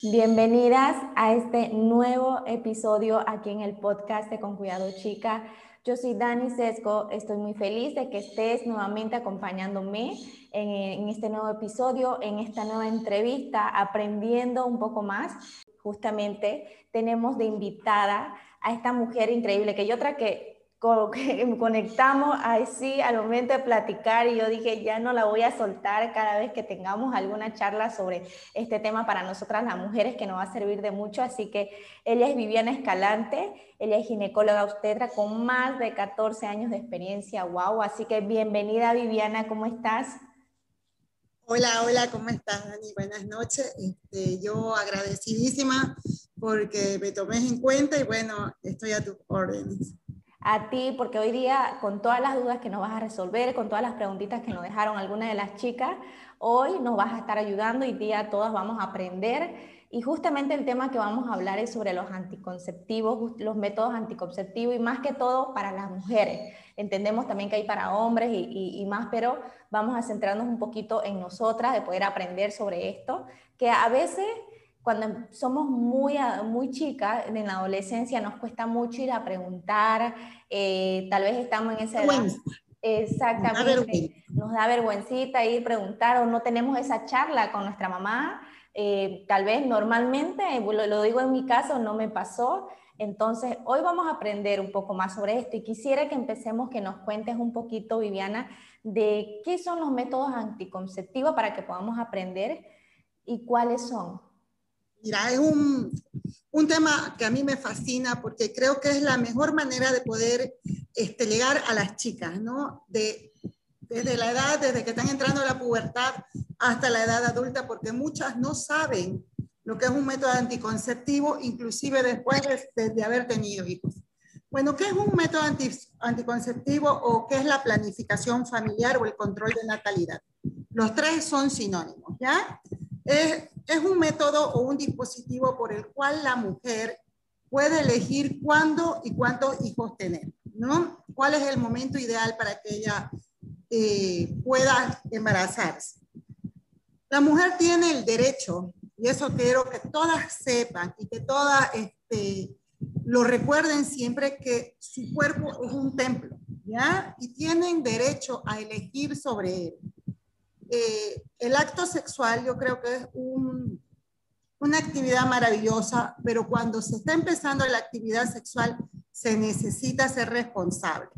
Bienvenidas a este nuevo episodio aquí en el podcast de Con Cuidado Chica. Yo soy Dani Sesco, estoy muy feliz de que estés nuevamente acompañándome en, en, este nuevo episodio, en esta nueva entrevista, aprendiendo un poco más. Justamente tenemos de invitada a esta mujer increíble, que yo otra que conectamos así al momento de platicar y yo dije, ya no la voy a soltar cada vez que tengamos alguna charla sobre este tema para nosotras las mujeres que nos va a servir de mucho. Así que ella es Viviana Escalante, ella es ginecóloga obstetra con más de 14 años de experiencia. ¡Wow! Así que bienvenida Viviana, ¿cómo estás? Hola, hola, ¿cómo estás, Dani? Buenas noches. Este, yo agradecidísima porque me tomes en cuenta y bueno, estoy a tus órdenes a ti, porque hoy día, con todas las dudas que nos vas a resolver, con todas las preguntitas que nos dejaron algunas de las chicas, hoy nos vas a estar ayudando y día todas vamos a aprender. Y justamente el tema que vamos a hablar es sobre los anticonceptivos, los métodos anticonceptivos y más que todo para las mujeres. Entendemos también que hay para hombres y, y más, pero vamos a centrarnos un poquito en nosotras, de poder aprender sobre esto, que a veces cuando somos muy, muy chicas, en la adolescencia nos cuesta mucho ir a preguntar, eh, tal vez estamos en esa edad. Exactamente. Nos da, vergüencita ir a preguntar o no tenemos esa charla con nuestra mamá. Eh, tal vez normalmente, lo, lo digo en mi caso, no me pasó. Entonces, hoy vamos a aprender un poco más sobre esto y quisiera que empecemos, que nos cuentes un poquito, Viviana, de qué son los métodos anticonceptivos para que podamos aprender y cuáles son. Mira, es un, un, tema que a mí me fascina porque creo que es la mejor manera de poder este, llegar a las chicas, ¿no? De, desde la edad, desde que están entrando a la pubertad hasta la edad adulta, porque muchas no saben lo que es un método anticonceptivo, inclusive después de, haber tenido hijos. Bueno, ¿qué es un método anti, anticonceptivo o qué es la planificación familiar o el control de natalidad? Los tres son sinónimos, ¿ya? Es, un método o un dispositivo por el cual la mujer puede elegir cuándo y cuántos hijos tener, ¿no? ¿Cuál es el momento ideal para que ella eh, pueda embarazarse? La mujer tiene el derecho, y eso quiero que todas sepan y que todas este, lo recuerden siempre, que su cuerpo es un templo, ¿ya? Y tienen derecho a elegir sobre él. Eh, el acto sexual yo creo que es una actividad maravillosa, pero cuando se está empezando la actividad sexual se necesita ser responsable.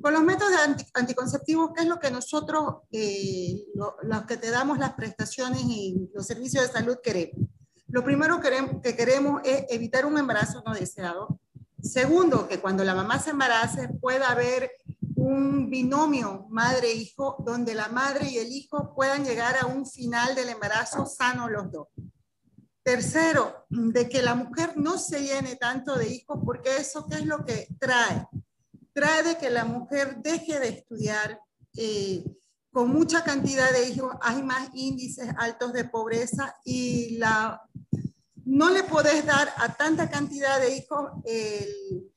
Con los métodos anticonceptivos, ¿qué es lo que nosotros, eh, los que te damos las prestaciones y los servicios de salud queremos? Lo primero que queremos es evitar un embarazo no deseado. Segundo, que cuando la mamá se embarace pueda haber un binomio madre-hijo donde la madre y el hijo puedan llegar a un final del embarazo sano los dos. Tercero, de que la mujer no se llene tanto de hijos porque eso qué es lo que trae. Trae de que la mujer deje de estudiar. Eh, con mucha cantidad de hijos hay más índices altos de pobreza y la, no le podés dar a tanta cantidad de hijos el,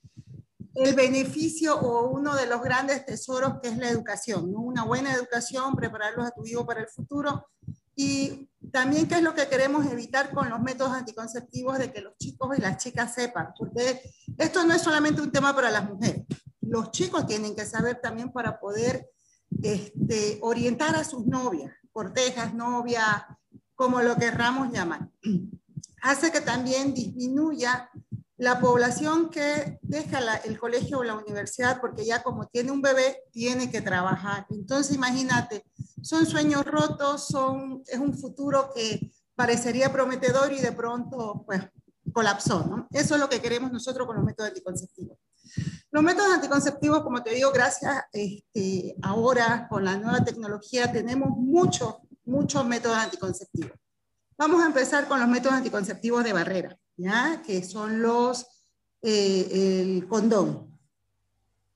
el beneficio o uno de los grandes tesoros que es la educación, una buena educación, prepararlos a tu hijo para el futuro. Y también qué es lo que queremos evitar con los métodos anticonceptivos de que los chicos y las chicas sepan, porque esto no es solamente un tema para las mujeres, los chicos tienen que saber también para poder este, orientar a sus novias, cortejas, novias, como lo querramos llamar. Hace que también disminuya la población que deja el colegio o la universidad porque ya como tiene un bebé, tiene que trabajar. Entonces, imagínate, son sueños rotos, son, es un futuro que parecería prometedor y de pronto, pues, colapsó. Eso es lo que queremos nosotros con los métodos anticonceptivos. Los métodos anticonceptivos, como te digo, gracias este, ahora con la nueva tecnología tenemos muchos, muchos métodos anticonceptivos. Vamos a empezar con los métodos anticonceptivos de barrera, ¿ya? Que son los, eh, el condón.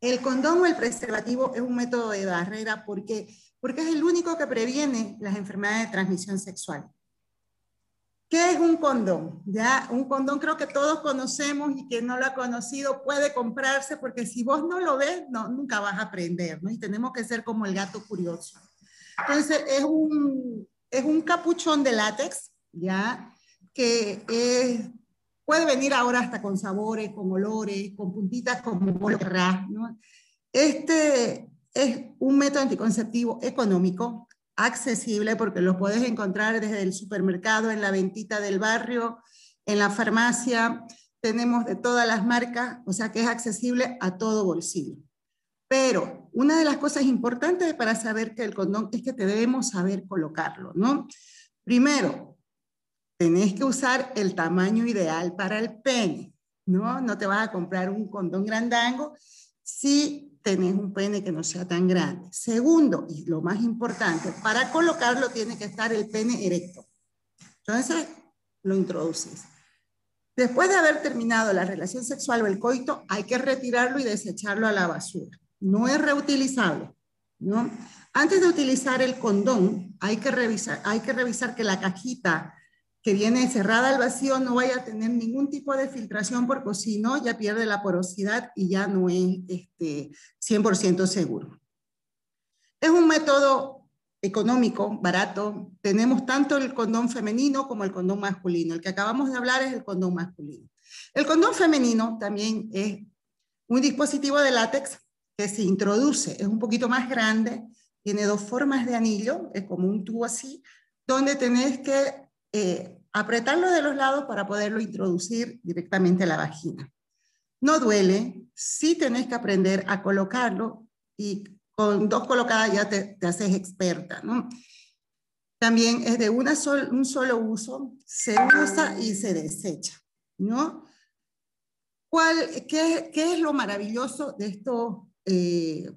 El condón o el preservativo es un método de barrera porque, porque es el único que previene las enfermedades de transmisión sexual. ¿Qué es un condón? Ya, un condón creo que todos conocemos y quien no lo ha conocido puede comprarse porque si vos no lo ves, no, nunca vas a aprender, ¿no? Y tenemos que ser como el gato curioso. Entonces, es un, es un capuchón de látex, ¿ya? Que puede venir ahora hasta con sabores, con olores, con puntitas como ¿no? Este es un método anticonceptivo económico, accesible porque lo puedes encontrar desde el supermercado, en la ventita del barrio, en la farmacia. Tenemos de todas las marcas, o sea que es accesible a todo bolsillo. Pero una de las cosas importantes para saber que el condón es que debemos saber colocarlo, ¿no? Primero, tenés que usar el tamaño ideal para el pene, ¿no? No te vas a comprar un condón grandango si tenés un pene que no sea tan grande. Segundo, y lo más importante, para colocarlo tiene que estar el pene erecto. Entonces, lo introduces. Después de haber terminado la relación sexual o el coito, hay que retirarlo y desecharlo a la basura. No es reutilizable, ¿no? Antes de utilizar el condón, hay que revisar, hay que, revisar que la cajita que viene cerrada al vacío no vaya a tener ningún tipo de filtración porque si no ya pierde la porosidad y ya no es este, 100% seguro. Es un método económico, barato. Tenemos tanto el condón femenino como el condón masculino. El que acabamos de hablar es el condón masculino. El condón femenino también es un dispositivo de látex que se introduce, es un poquito más grande, tiene dos formas de anillo, es como un tubo así, donde tenés que eh, apretarlo de los lados para poderlo introducir directamente a la vagina. No duele, sí tenés que aprender a colocarlo y con dos colocadas ya te, haces experta, ¿no? También es de una un solo uso, se usa y se desecha, ¿no? ¿Cuál, qué, qué, es lo maravilloso de estos eh,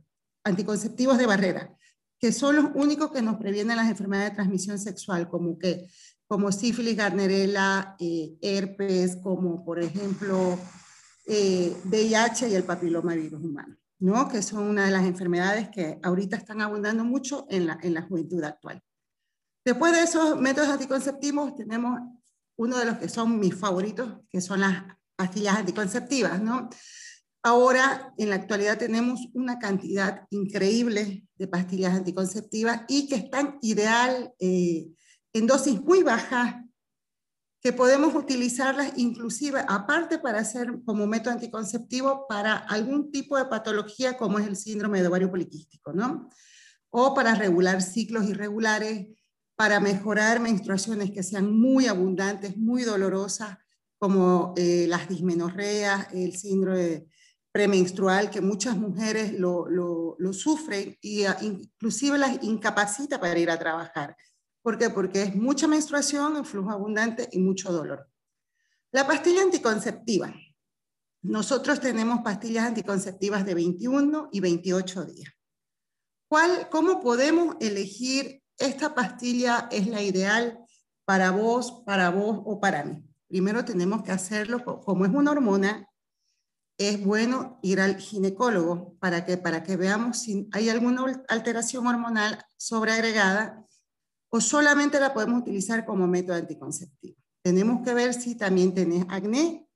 anticonceptivos de barrera? Que son los únicos que nos previenen las enfermedades de transmisión sexual, como que como sífilis, garnerela, eh, herpes, como por ejemplo eh, VIH y el papilomavirus humano, ¿no? que son una de las enfermedades que ahorita están abundando mucho en la, en la juventud actual. Después de esos métodos anticonceptivos tenemos uno de los que son mis favoritos, que son las pastillas anticonceptivas. ¿no? Ahora, en la actualidad, tenemos una cantidad increíble de pastillas anticonceptivas y que están ideal eh, en dosis muy bajas que podemos utilizarlas inclusive aparte para hacer como método anticonceptivo para algún tipo de patología como es el síndrome de ovario poliquístico, ¿no? O para regular ciclos irregulares, para mejorar menstruaciones que sean muy abundantes, muy dolorosas, como eh, las dismenorreas, el síndrome premenstrual, que muchas mujeres lo, lo, sufren ah, inclusive las incapacita para ir a trabajar. ¿Por qué? Porque es mucha menstruación, el flujo abundante y mucho dolor. La pastilla anticonceptiva. Nosotros tenemos pastillas anticonceptivas de 21 y 28 días. ¿Cuál, ¿Cómo podemos elegir esta pastilla es la ideal para vos, para vos o para mí? Primero tenemos que hacerlo, como es una hormona, es bueno ir al ginecólogo para que, para que veamos si hay alguna alteración hormonal sobreagregada o solamente la podemos utilizar como método anticonceptivo. Tenemos que ver si también tenés acné.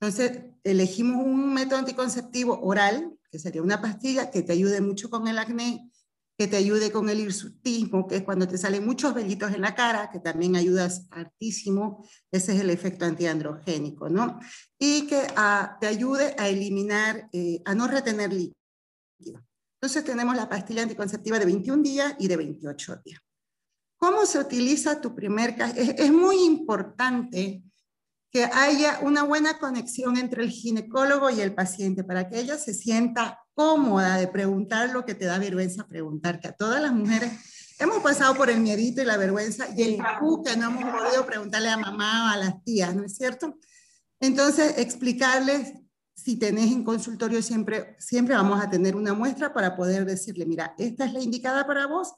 Entonces, elegimos un método anticonceptivo oral, que sería una pastilla que te ayude mucho con el acné, que te ayude con el hirsutismo, que es cuando te salen muchos vellitos en la cara, que también ayuda hartísimo, ese es el efecto antiandrogénico, ¿no? Y que ah, te ayude a eliminar, eh, a no retener líquido. Entonces tenemos la pastilla anticonceptiva de 21 días y de 28 días. ¿Cómo se utiliza tu primer es, es muy importante que haya una buena conexión entre el ginecólogo y el paciente para que ella se sienta cómoda de preguntar lo que te da vergüenza preguntar, que a todas las mujeres hemos pasado por el miedito y la vergüenza y el tabú que no hemos podido preguntarle a mamá o a las tías, ¿no es cierto? Entonces, explicarles, si tenés en consultorio siempre, siempre vamos a tener una muestra para poder decirle, mira, esta es la indicada para vos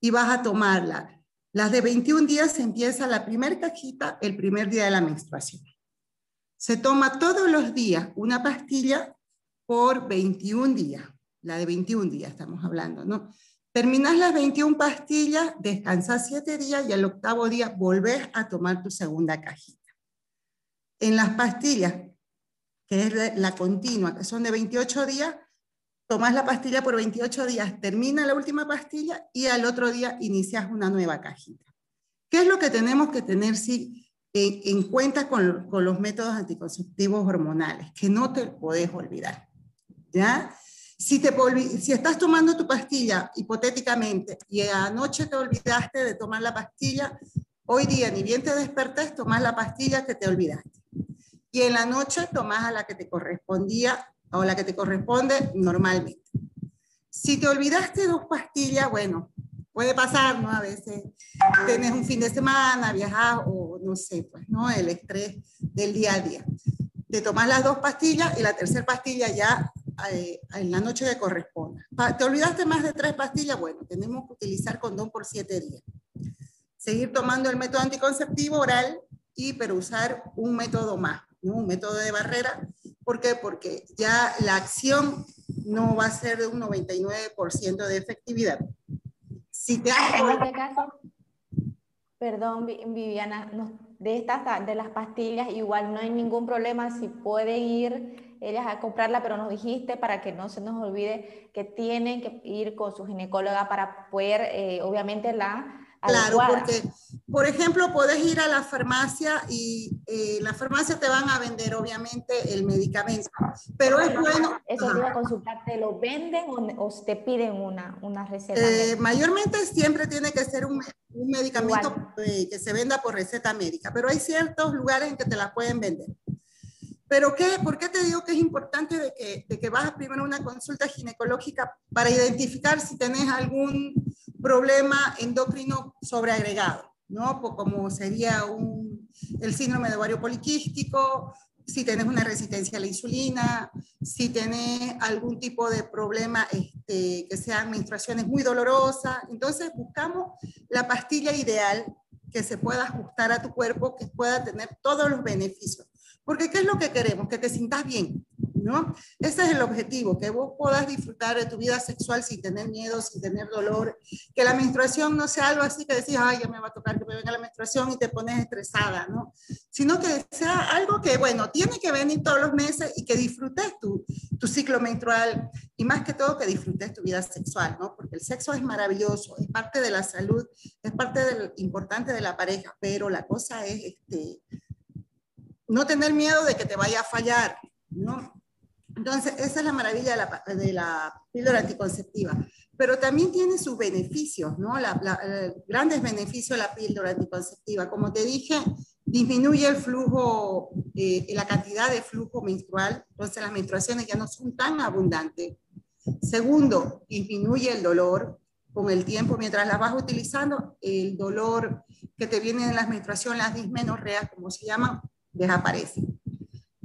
y vas a tomarla Las de 21 días empieza la primera cajita el primer día de la menstruación. Se toma todos los días una pastilla por 21 días, la de 21 días estamos hablando, ¿no? Terminas las 21 pastillas, descansas 7 días y al octavo día volvés a tomar tu segunda cajita. En las pastillas, que es la continua, que son de 28 días, tomas la pastilla por 28 días, termina la última pastilla y al otro día inicias una nueva cajita. ¿Qué es lo que tenemos que tener sí, en, cuenta con, los métodos anticonceptivos hormonales? Que no te puedes olvidar. ¿Ya? Si, te, si estás tomando tu pastilla, hipotéticamente, y anoche te olvidaste de tomar la pastilla, hoy día ni bien te despertes, tomas la pastilla que te olvidaste. Y en la noche tomas a la que te correspondía o la que te corresponde normalmente. Si te olvidaste dos pastillas, bueno, puede pasar, ¿no? A veces tienes un fin de semana, viajas o no sé, pues, ¿no? El estrés del día a día. Te tomas las dos pastillas y la tercera pastilla ya eh, en la noche que corresponda. ¿Te olvidaste más de tres pastillas? Bueno, tenemos que utilizar condón por siete días. Seguir tomando el método anticonceptivo oral y pero usar un método más, ¿no? un método de barrera ¿Por qué? Porque ya la acción no va a ser de un 99% de efectividad. Si te en este caso, perdón Viviana, de estas de las pastillas igual no hay ningún problema si pueden ir ellas a comprarla, pero nos dijiste para que no se nos olvide que tienen que ir con su ginecóloga para poder, eh, obviamente, la Claro, porque, por ejemplo, puedes ir a la farmacia y eh, la farmacia te van a vender, obviamente, el medicamento. Pero es bueno. Eso te iba a consultar, ¿te lo venden o, te piden una, una receta? Eh, mayormente siempre tiene que ser un, un medicamento eh, que se venda por receta médica, pero hay ciertos lugares en que te la pueden vender. Pero ¿qué, ¿por qué te digo que es importante de que, de que vas primero a una consulta ginecológica para identificar si tenés algún problema endocrino sobreagregado, ¿no? Como sería un, el síndrome de ovario poliquístico, si tenés una resistencia a la insulina, si tenés algún tipo de problema este, que sean menstruaciones muy dolorosas. Entonces buscamos la pastilla ideal que se pueda ajustar a tu cuerpo, que pueda tener todos los beneficios. Porque ¿qué es lo que queremos? Que te sientas bien, ¿no? Ese es el objetivo, que vos puedas disfrutar de tu vida sexual sin tener miedo, sin tener dolor, que la menstruación no sea algo así que decís, ay, ya me va a tocar que me venga la menstruación y te pones estresada, ¿no? Sino que sea algo que, bueno, tiene que venir todos los meses y que disfrutes tu, tu ciclo menstrual y más que todo que disfrutes tu vida sexual, ¿no? Porque el sexo es maravilloso, es parte de la salud, es parte del, importante de la pareja, pero la cosa es, este, no tener miedo de que te vaya a fallar, ¿no? Entonces, esa es la maravilla de la, de la píldora anticonceptiva. Pero también tiene sus beneficios, ¿no? La, grandes beneficios de la píldora anticonceptiva. Como te dije, disminuye el flujo, eh, la cantidad de flujo menstrual, entonces las menstruaciones ya no son tan abundantes. Segundo, disminuye el dolor con el tiempo, mientras las vas utilizando, el dolor que te viene en las menstruaciones, las dismenorreas, como se llaman, desaparecen.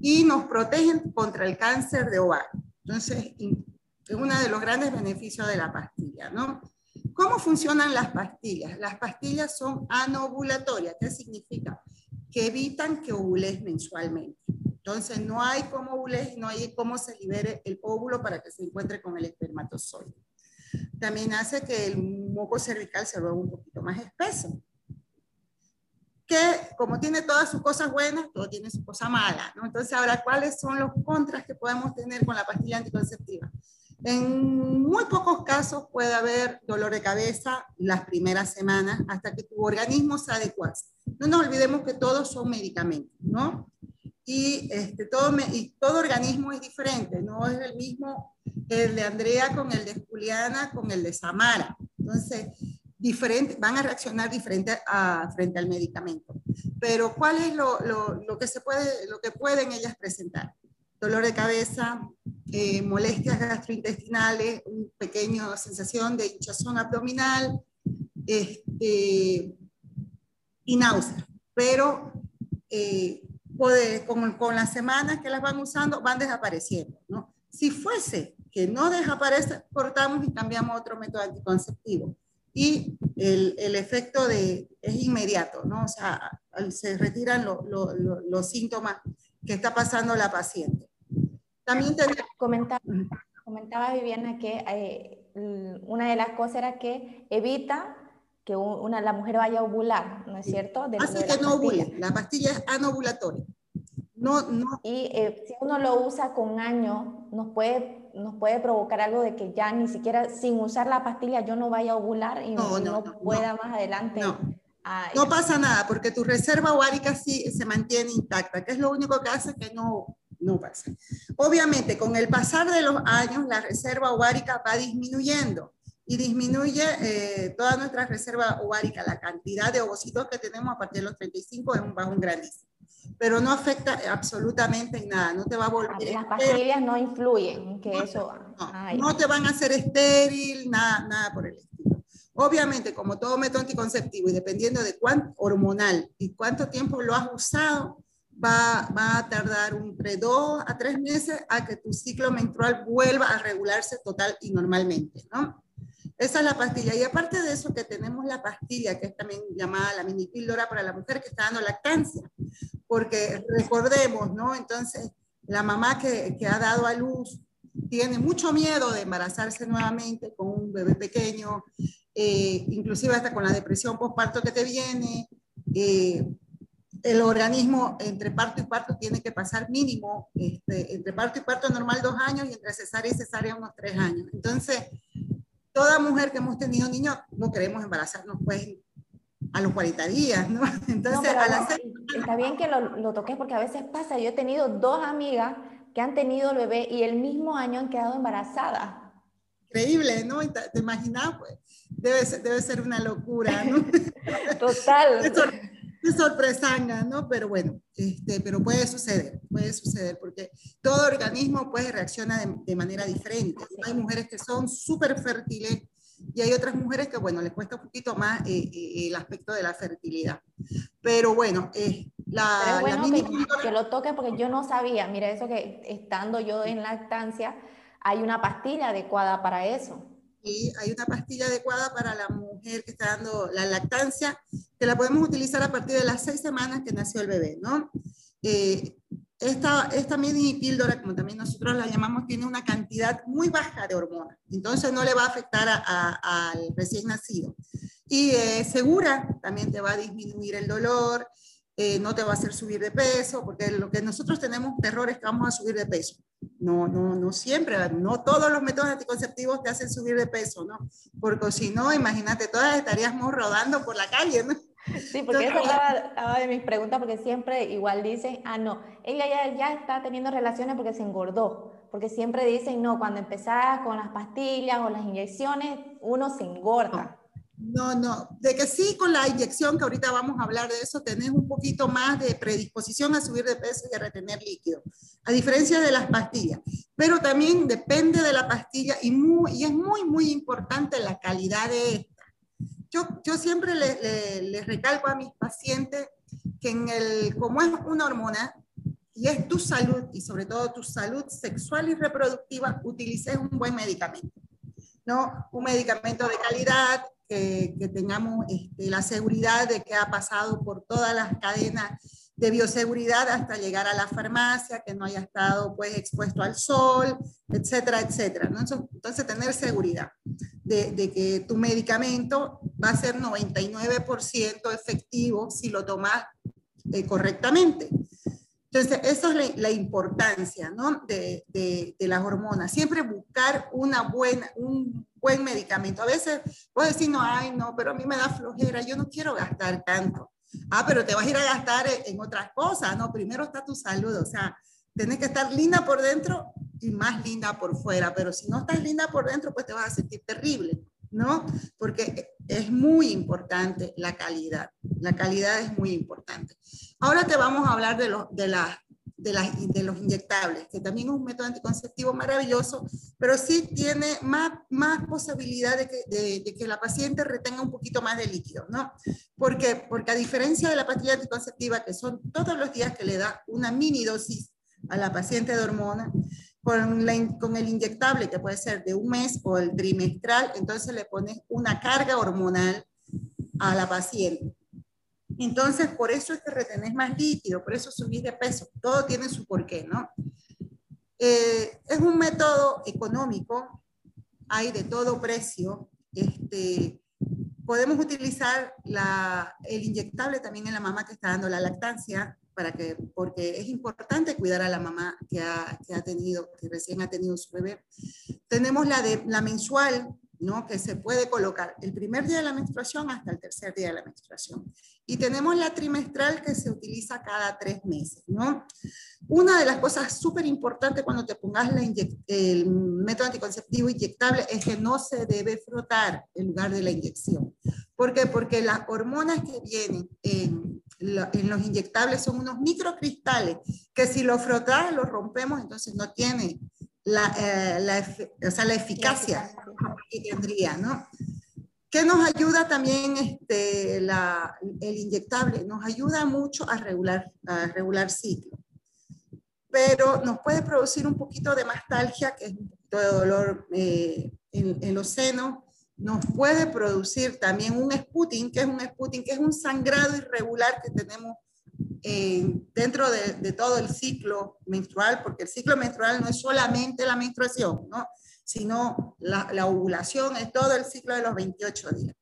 Y nos protegen contra el cáncer de ovario. Entonces, es uno de los grandes beneficios de la pastilla, ¿no? ¿Cómo funcionan las pastillas? Las pastillas son anovulatorias. ¿Qué significa? Que evitan que ovules mensualmente. Entonces, no hay cómo ovules, no hay cómo se libere el óvulo para que se encuentre con el espermatozoide. También hace que el moco cervical se vuelva un poquito más espeso que como tiene todas sus cosas buenas, todo tiene su cosa mala, ¿no? Entonces, ahora, ¿cuáles son los contras que podemos tener con la pastilla anticonceptiva? En muy pocos casos puede haber dolor de cabeza las primeras semanas hasta que tu organismo se adecue. No nos olvidemos que todos son medicamentos, ¿no? Y, este, todo, y todo organismo es diferente, no es el mismo el de Andrea con el de Juliana con el de Samara. Entonces, diferente, van a reaccionar diferente a, frente al medicamento. Pero ¿cuál es lo, lo, que se puede, lo que pueden ellas presentar? Dolor de cabeza, eh, molestias gastrointestinales, una pequeña sensación de hinchazón abdominal este, y náusea. Pero eh, con, con, las semanas que las van usando, van desapareciendo. ¿no? Si fuese que no desaparece, cortamos y cambiamos otro método anticonceptivo y el, el efecto de, es inmediato, ¿no? O sea, se retiran los síntomas que está pasando la paciente. También te... comentaba, comentaba Viviana que eh, una de las cosas era que evita que una, la mujer vaya a ovular, ¿no es cierto? Hace que no ovule, la pastilla es anovulatoria. No, no. Y eh, si uno lo usa con años, nos puede, nos puede provocar algo de que ya ni siquiera sin usar la pastilla yo no vaya a ovular y no, no, pueda más adelante. No. pasa nada porque tu reserva ovárica sí se mantiene intacta, que es lo único que hace que no, no pasa. Obviamente, con el pasar de los años, la reserva ovárica va disminuyendo y disminuye eh, toda nuestra reserva ovárica, la cantidad de ovocitos que tenemos a partir de los 35 es un bajo un grandísimo. Pero no afecta absolutamente en nada, no te va a volver. Las pastillas no influyen, que eso. No, te van a hacer estéril, nada, nada por el estilo. Obviamente, como todo método anticonceptivo y dependiendo de cuánto hormonal y cuánto tiempo lo has usado, va, va a tardar entre dos a tres meses a que tu ciclo menstrual vuelva a regularse total y normalmente, ¿no? Esa es la pastilla. Y aparte de eso, que tenemos la pastilla, que es también llamada la mini píldora para la mujer que está dando lactancia. Porque recordemos, ¿no? Entonces, la mamá que, que ha dado a luz tiene mucho miedo de embarazarse nuevamente con un bebé pequeño, eh, inclusive hasta con la depresión postparto que te viene. Eh, el organismo entre parto y parto tiene que pasar mínimo, este, entre parto y parto normal dos años y entre cesárea y cesárea unos tres años. Entonces, toda mujer que hemos tenido niños no queremos embarazarnos pues a los 40 días, ¿no? Entonces, a la Está bien que lo, lo toques porque a veces pasa, yo he tenido dos amigas que han tenido el bebé y el mismo año han quedado embarazadas. Increíble, ¿no? ¿Te, imaginas? Pues debe ser, debe ser una locura, ¿no? Total sorpresanga, ¿no? Pero bueno, este, pero puede suceder, puede suceder, porque todo organismo pues reacciona de, manera diferente. Hay mujeres que son súper fértiles y hay otras mujeres que, bueno, les cuesta un poquito más eh, eh, el aspecto de la fertilidad. Pero bueno, eh, la, Pero bueno que, lo toque porque yo no sabía, mira eso que estando yo en lactancia, hay una pastilla adecuada para eso. Y hay una pastilla adecuada para la mujer que está dando la lactancia, que la podemos utilizar a partir de las seis semanas que nació el bebé, ¿no? Eh, esta, esta mini píldora, como también nosotros la llamamos, tiene una cantidad muy baja de hormonas, entonces no le va a afectar al recién nacido. Y eh, segura, también te va a disminuir el dolor, eh, no te va a hacer subir de peso, porque lo que nosotros tenemos terror es que vamos a subir de peso. No, no, no siempre, no todos los métodos anticonceptivos te hacen subir de peso, ¿no? Porque si no, imagínate, todas estaríamos rodando por la calle, ¿no? Sí, porque eso estaba, de mis preguntas, porque siempre igual dicen, ah, no, ella ya, ya está teniendo relaciones porque se engordó, porque siempre dicen, no, cuando empezás con las pastillas o las inyecciones, uno se engorda. No, no, de que sí con la inyección, que ahorita vamos a hablar de eso, tenés un poquito más de predisposición a subir de peso y a retener líquido, a diferencia de las pastillas. Pero también depende de la pastilla y, y es muy, muy importante la calidad de esta. Yo, yo siempre les le, recalco a mis pacientes que en el, como es una hormona, y es tu salud y sobre todo tu salud sexual y reproductiva, utilices un buen medicamento. ¿no? Un medicamento de calidad, que, tengamos este, la seguridad de que ha pasado por todas las cadenas de bioseguridad hasta llegar a la farmacia, que no haya estado pues expuesto al sol, etcétera, etcétera. Entonces, tener seguridad de, que tu medicamento va a ser 99% efectivo si lo tomas eh, correctamente. Entonces, esa es la, importancia ¿no? de, las hormonas. Siempre buscar una buena, un buen medicamento. A veces puedes decir, no, ay, no, pero a mí me da flojera, yo no quiero gastar tanto. Ah, pero te vas a ir a gastar en, otras cosas, ¿no? Primero está tu salud, o sea, tienes que estar linda por dentro y más linda por fuera, pero si no estás linda por dentro, pues te vas a sentir terrible, ¿no? Porque es muy importante la calidad, la calidad es muy importante. Ahora te vamos a hablar de, lo, de, la, de, de, los inyectables, que también es un método anticonceptivo maravilloso, pero sí tiene más, más posibilidad de que, de, que, la paciente retenga un poquito más de líquido, ¿no? Porque, porque a diferencia de la pastilla anticonceptiva, que son todos los días que le da una mini dosis a la paciente de hormona, con, con el inyectable, que puede ser de un mes o el trimestral, entonces le pones una carga hormonal a la paciente. Entonces, por eso es que retenés más líquido, por eso subís de peso. Todo tiene su porqué, ¿no? Eh, es un método económico, hay de todo precio. Este, podemos utilizar la, el inyectable también en la mamá que está dando la lactancia, para que, porque es importante cuidar a la mamá que ha, que ha tenido, que recién ha tenido su bebé. Tenemos la, de, la mensual, ¿no? que se puede colocar el primer día de la menstruación hasta el tercer día de la menstruación. Y tenemos la trimestral que se utiliza cada tres meses. ¿no? Una de las cosas súper importantes cuando te pongas el método anticonceptivo inyectable es que no se debe frotar en lugar de la inyección. ¿Por qué? Porque las hormonas que vienen en, los inyectables son unos microcristales que si los frotas, los rompemos, entonces no tiene la, eh, la, o sea, la eficacia que tendría, ¿no? ¿Qué nos ayuda también este, la, el inyectable? Nos ayuda mucho a regular, a regular ciclo, pero nos puede producir un poquito de mastalgia, que es un poquito de dolor eh, en, en, los senos, nos puede producir también un sputing, que es un sputing, que es un sangrado irregular que tenemos dentro de, todo el ciclo menstrual, porque el ciclo menstrual no es solamente la menstruación, ¿no? sino la, la ovulación es todo el ciclo de los 28 días.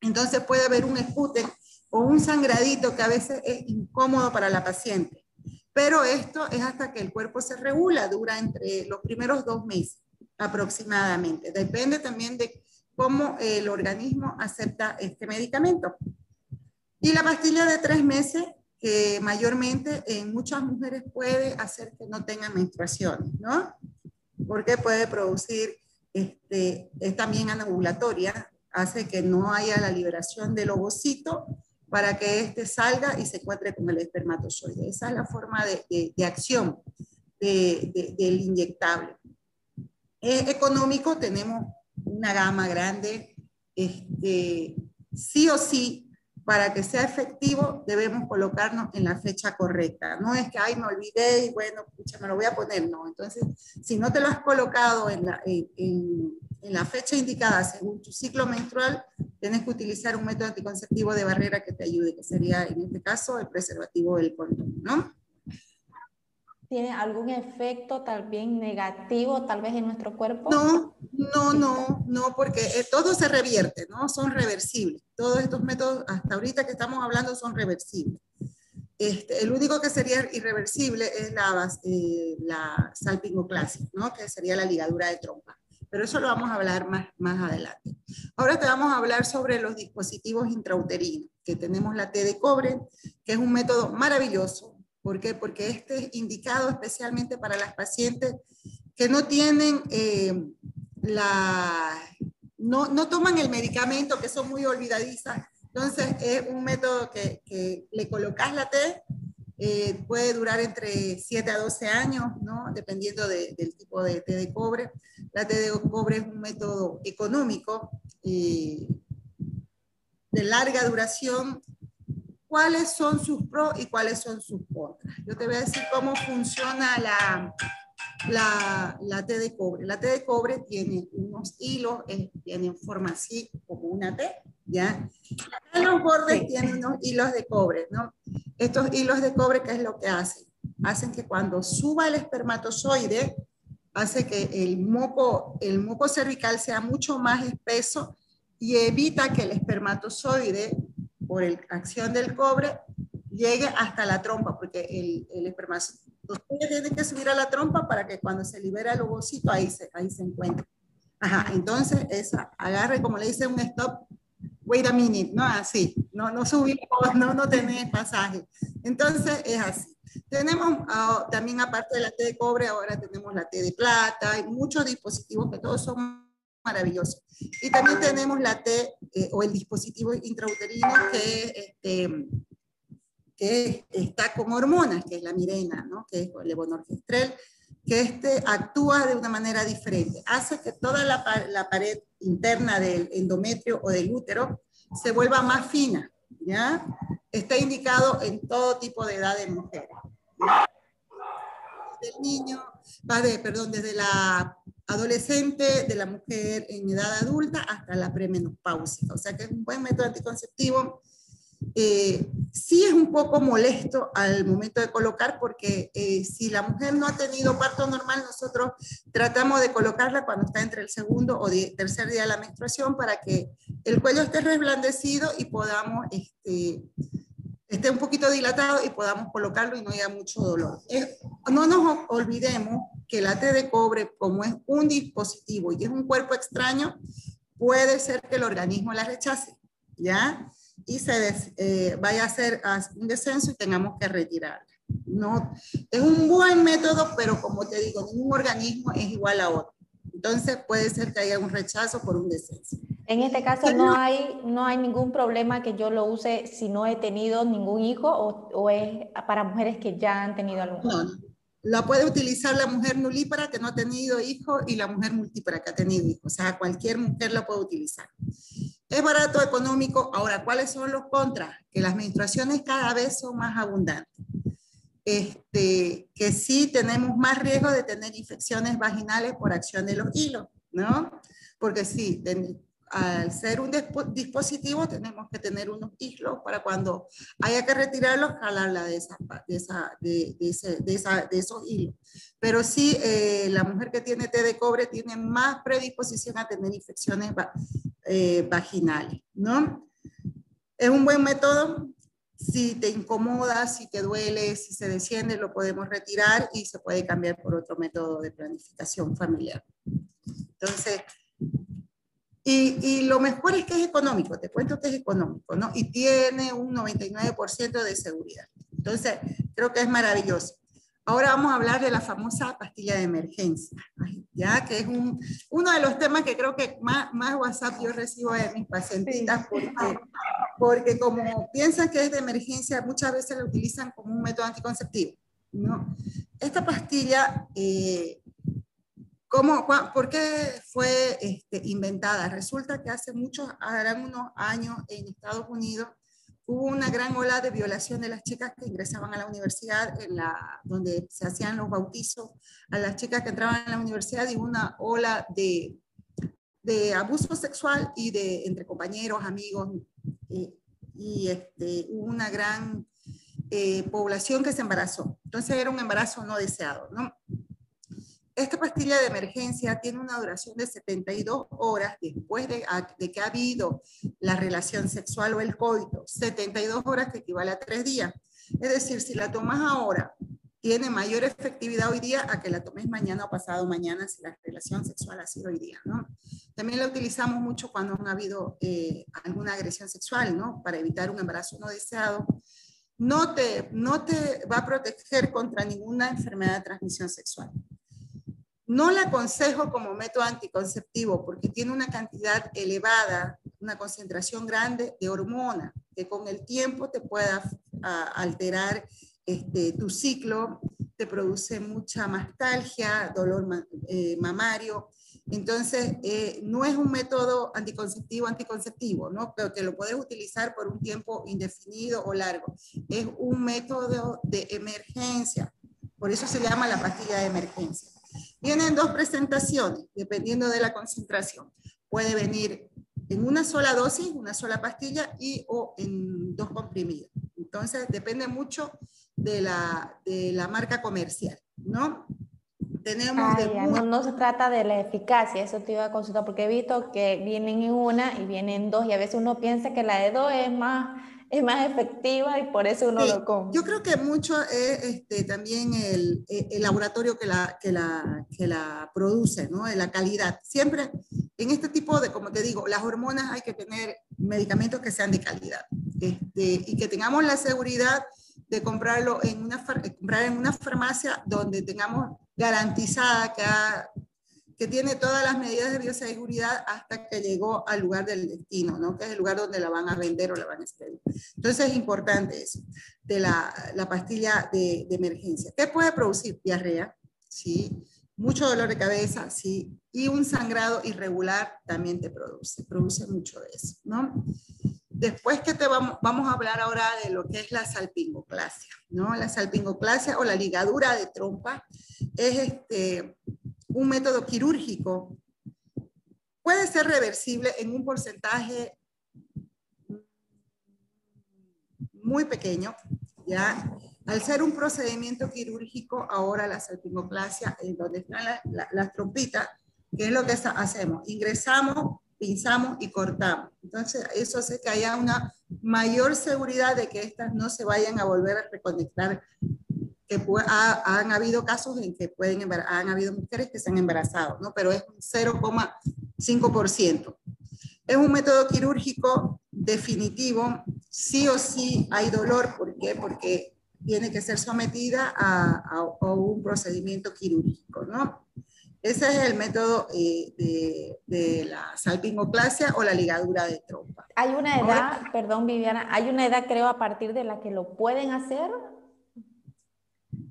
Entonces puede haber un espute o un sangradito que a veces es incómodo para la paciente. Pero esto es hasta que el cuerpo se regula, dura entre los primeros dos meses aproximadamente. Depende también de cómo el organismo acepta este medicamento. Y la pastilla de tres meses que mayormente en muchas mujeres puede hacer que no tengan menstruaciones, ¿no? Porque puede producir, este, es también anovulatoria, hace que no haya la liberación del ovocito para que éste salga y se encuentre con el espermatozoide. Esa es la forma de, de, acción de, del inyectable. Es económico, tenemos una gama grande. Este, sí o sí para que sea efectivo debemos colocarnos en la fecha correcta. No es que, ay, me olvidé y bueno, pucha, me lo voy a poner. No, entonces, si no te lo has colocado en la, la fecha indicada según tu ciclo menstrual, tienes que utilizar un método anticonceptivo de barrera que te ayude, que sería en este caso el preservativo del condón, ¿no? ¿Tiene algún efecto tal vez negativo tal vez en nuestro cuerpo? No, no, no, no, porque eh, todo se revierte, ¿no? Son reversibles. Todos estos métodos hasta ahorita que estamos hablando son reversibles. Este, el único que sería irreversible es la, eh, la salpingoclasia, ¿no? Que sería la ligadura de trompa. Pero eso lo vamos a hablar más, más adelante. Ahora te vamos a hablar sobre los dispositivos intrauterinos, que tenemos la T de cobre, que es un método maravilloso, ¿Por qué? Porque este es indicado especialmente para las pacientes que no tienen eh, la... No, no, toman el medicamento, que son muy olvidadizas. Entonces, es un método que, que le colocas la T, eh, puede durar entre 7 a 12 años, ¿no? dependiendo de, del tipo de té de cobre. La té de cobre es un método económico, eh, de larga duración cuáles son sus pros y cuáles son sus contras. Yo te voy a decir cómo funciona la, la, la T de cobre. La T de cobre tiene unos hilos, eh, tiene forma así como una T, ¿ya? En los bordes tienen unos hilos de cobre, ¿no? Estos hilos de cobre, ¿qué es lo que hacen? Hacen que cuando suba el espermatozoide, hace que el moco, el moco cervical sea mucho más espeso y evita que el espermatozoide por el, acción del cobre llegue hasta la trompa, porque el, el espermatozoide tiene que subir a la trompa para que cuando se libera el ovocito ahí se, ahí se encuentre. Ajá, entonces esa, agarre, como le dice un stop, wait a minute, ¿no? Así, no, no subimos, no, no tenés pasaje. Entonces es así. Tenemos uh, también, aparte de la T de cobre, ahora tenemos la T de plata, hay muchos dispositivos que todos son maravilloso. Y también tenemos la T eh, o el dispositivo intrauterino que, este, que está con hormonas, que es la mirena, ¿no? que es el levonorgestrel, que este actúa de una manera diferente. Hace que toda la, la, pared interna del endometrio o del útero se vuelva más fina. ¿ya? Está indicado en todo tipo de edad de mujeres. Del niño, va de, perdón, desde la adolescente, de la mujer en edad adulta hasta la premenopausia. O sea que es un buen método anticonceptivo eh, sí es un poco molesto al momento de colocar porque eh, si la mujer no ha tenido parto normal, nosotros tratamos de colocarla cuando está entre el segundo o tercer día de la menstruación para que el cuello esté reblandecido y podamos, este, esté un poquito dilatado y podamos colocarlo y no haya mucho dolor. no nos olvidemos que la T de cobre, como es un dispositivo y es un cuerpo extraño, puede ser que el organismo la rechace, ¿ya? y se eh, vaya a hacer un descenso y tengamos que retirarla. No, es un buen método, pero como te digo, ningún organismo es igual a otro. Entonces puede ser que haya un rechazo por un descenso. En este caso no hay, no hay ningún problema que yo lo use si no he tenido ningún hijo o, o es para mujeres que ya han tenido algún No, La puede utilizar la mujer nulípara que no ha tenido hijo y la mujer multípara que ha tenido hijo. O sea, cualquier mujer la puede utilizar. Es barato, económico. Ahora, ¿cuáles son los contras? Que las menstruaciones cada vez son más abundantes. Este, que sí tenemos más riesgo de tener infecciones vaginales por acción de los hilos, ¿no? Porque sí, al ser un dispositivo tenemos que tener unos hilos para cuando haya que retirarlos, jalarla de, esa, de, esa, de, de, de esos hilos. Pero sí, eh, la mujer que tiene té de cobre tiene más predisposición a tener infecciones eh, vaginales, ¿no? Es un buen método. Si te incomoda, si te duele, si se desciende, lo podemos retirar y se puede cambiar por otro método de planificación familiar. Entonces, y, y, lo mejor es que es económico, te cuento que es económico, ¿no? Y tiene un 99% de seguridad. Entonces, creo que es maravilloso. Ahora vamos a hablar de la famosa pastilla de emergencia, ya que es un, uno de los temas que creo que más, más WhatsApp yo recibo de mis pacientitas porque, porque como piensan que es de emergencia, muchas veces la utilizan como un método anticonceptivo. ¿no? Esta pastilla, eh, ¿cómo, ¿por qué fue este, inventada? Resulta que hace muchos, harán unos años en Estados Unidos, hubo una gran ola de violación de las chicas que ingresaban a la universidad, en la, donde se hacían los bautizos a las chicas que entraban a la universidad y una ola de, de abuso sexual y de entre compañeros, amigos, eh, y este, hubo una gran eh, población que se embarazó. Entonces era un embarazo no deseado, ¿no? Esta pastilla de emergencia tiene una duración de 72 horas después de, que ha habido la relación sexual o el coito. 72 horas que equivale a tres días. Es decir, si la tomas ahora, tiene mayor efectividad hoy día a que la tomes mañana o pasado mañana si la relación sexual ha sido hoy día, ¿no? También la utilizamos mucho cuando ha habido eh, alguna agresión sexual, ¿no? Para evitar un embarazo no deseado. No te, no te va a proteger contra ninguna enfermedad de transmisión sexual. No la aconsejo como método anticonceptivo porque tiene una cantidad elevada, una concentración grande de hormona que con el tiempo te pueda alterar este, tu ciclo, te produce mucha mastalgia, dolor eh, mamario. Entonces, eh, no es un método anticonceptivo anticonceptivo, ¿no? Pero que lo puedes utilizar por un tiempo indefinido o largo. Es un método de emergencia. Por eso se llama la pastilla de emergencia. Vienen dos presentaciones, dependiendo de la concentración. Puede venir en una sola dosis, una sola pastilla y o en dos comprimidos. Entonces, depende mucho de la, de la marca comercial, ¿no? Tenemos no, no, se trata de la eficacia, eso te iba a consultar, porque he visto que vienen en una y vienen dos, y a veces uno piensa que la de dos es más es más efectiva y por eso uno lo compra. Yo creo que mucho es este, también el, el, laboratorio que la, que, la, que la produce, ¿no? la calidad. Siempre en este tipo de, como te digo, las hormonas hay que tener medicamentos que sean de calidad este, y que tengamos la seguridad de comprarlo en una, comprar en una farmacia donde tengamos garantizada que ha, que tiene todas las medidas de bioseguridad hasta que llegó al lugar del destino, ¿no? que es el lugar donde la van a vender o la van a expedir. Entonces es importante eso, de la, la pastilla de, emergencia. ¿Qué puede producir? Diarrea, ¿sí? mucho dolor de cabeza, ¿sí? y un sangrado irregular también te produce, produce mucho de eso. ¿no? Después que te vamos, vamos a hablar ahora de lo que es la salpingoclasia, ¿no? La salpingoclasia o la ligadura de trompa es este, un método quirúrgico, puede ser reversible en un porcentaje muy pequeño, ¿ya? Al ser un procedimiento quirúrgico, ahora la salpingoplasia, en donde están las trompitas, ¿qué es lo que hacemos? Ingresamos, pinzamos y cortamos. Entonces, eso hace que haya una mayor seguridad de que estas no se vayan a volver a reconectar. Que han habido casos en que pueden han habido mujeres que se han embarazado, ¿no? Pero es un 0,5%. Es un método quirúrgico definitivo, sí o sí hay dolor, ¿por qué? Porque tiene que ser sometida a, a, un procedimiento quirúrgico, ¿no? Ese es el método eh, de, de, la salpingoplasia o la ligadura de trompa. Hay una edad, perdón Viviana, hay una edad creo a partir de la que lo pueden hacer.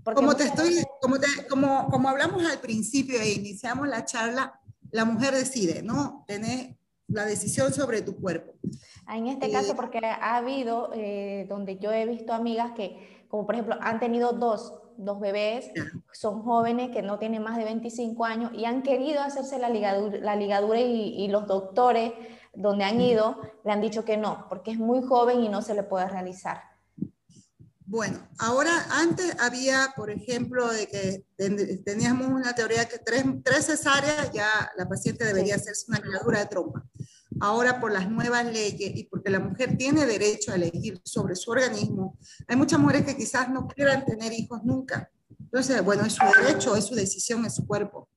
Como te estoy, como, te, como, como hablamos al principio e iniciamos la charla, la mujer decide, ¿no? Tener la decisión sobre tu cuerpo. Ah, en este caso, eh, porque ha habido, eh, donde yo he visto amigas que, como por ejemplo, han tenido dos dos bebés, son jóvenes que no tienen más de 25 años y han querido hacerse la ligadura, la ligadura y, los doctores donde han ido le han dicho que no, porque es muy joven y no se le puede realizar. Bueno, ahora antes había, por ejemplo, de que teníamos una teoría que tres, tres cesáreas ya la paciente debería hacerse una ligadura de trompa ahora por las nuevas leyes y porque la mujer tiene derecho a elegir sobre su organismo, hay muchas mujeres que quizás no quieran tener hijos nunca. Entonces, bueno, es su derecho, es su decisión, es su cuerpo.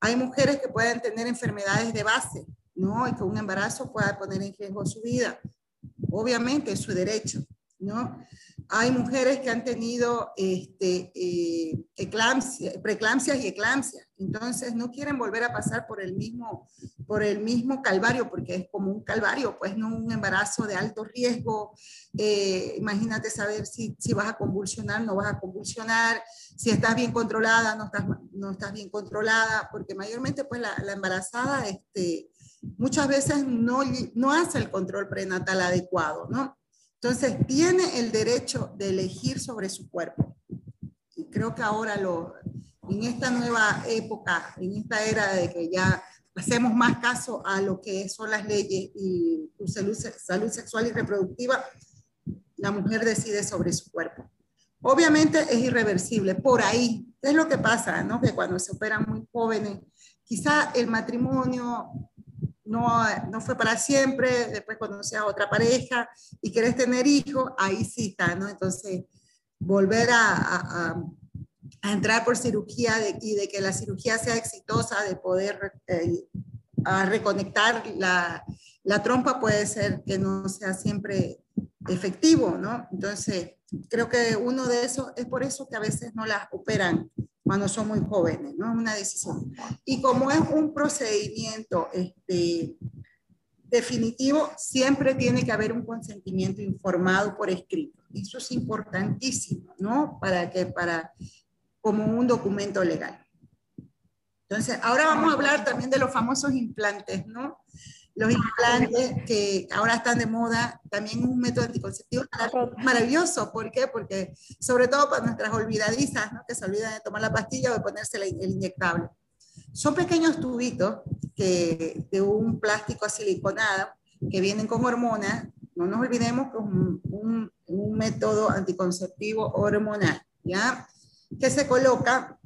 Hay mujeres que pueden tener enfermedades de base, ¿no? Y que un embarazo pueda poner en riesgo su vida. Obviamente es su derecho, ¿no? Hay mujeres que han tenido este, eh, preeclampsias y eclampsias, entonces no quieren volver a pasar por el, mismo, calvario, porque es como un calvario, pues no un embarazo de alto riesgo. Eh, imagínate saber si, vas a convulsionar, no vas a convulsionar, si estás bien controlada, no estás, no estás bien controlada, porque mayormente pues la, la embarazada este, muchas veces no, no hace el control prenatal adecuado, ¿no? Entonces, tiene el derecho de elegir sobre su cuerpo. Y creo que ahora lo, en esta nueva época, en esta era de que ya hacemos más caso a lo que son las leyes y salud, salud sexual y reproductiva, la mujer decide sobre su cuerpo. Obviamente es irreversible, por ahí. Es lo que pasa, ¿no? Que cuando se operan muy jóvenes, quizá el matrimonio no, no fue para siempre, después conoces a otra pareja y quieres tener hijos, ahí sí está, ¿no? Entonces, volver a, a, entrar por cirugía y de que la cirugía sea exitosa, de poder eh, a reconectar la, la trompa puede ser que no sea siempre efectivo, ¿no? Entonces, creo que uno de esos, es por eso que a veces no las operan cuando son muy jóvenes, ¿no? Una decisión. Y como es un procedimiento este, definitivo, siempre tiene que haber un consentimiento informado por escrito. Eso es importantísimo, ¿no? Para que, para, como un documento legal. Entonces, ahora vamos a hablar también de los famosos implantes, ¿no? Los implantes que ahora están de moda, también un método anticonceptivo maravilloso. ¿Por qué? Porque sobre todo para nuestras olvidadizas, ¿no? que se olvidan de tomar la pastilla o de ponerse el inyectable. Son pequeños tubitos que, de un plástico siliconado que vienen con hormonas. No nos olvidemos que es un, un, método anticonceptivo hormonal, ¿ya? Que se coloca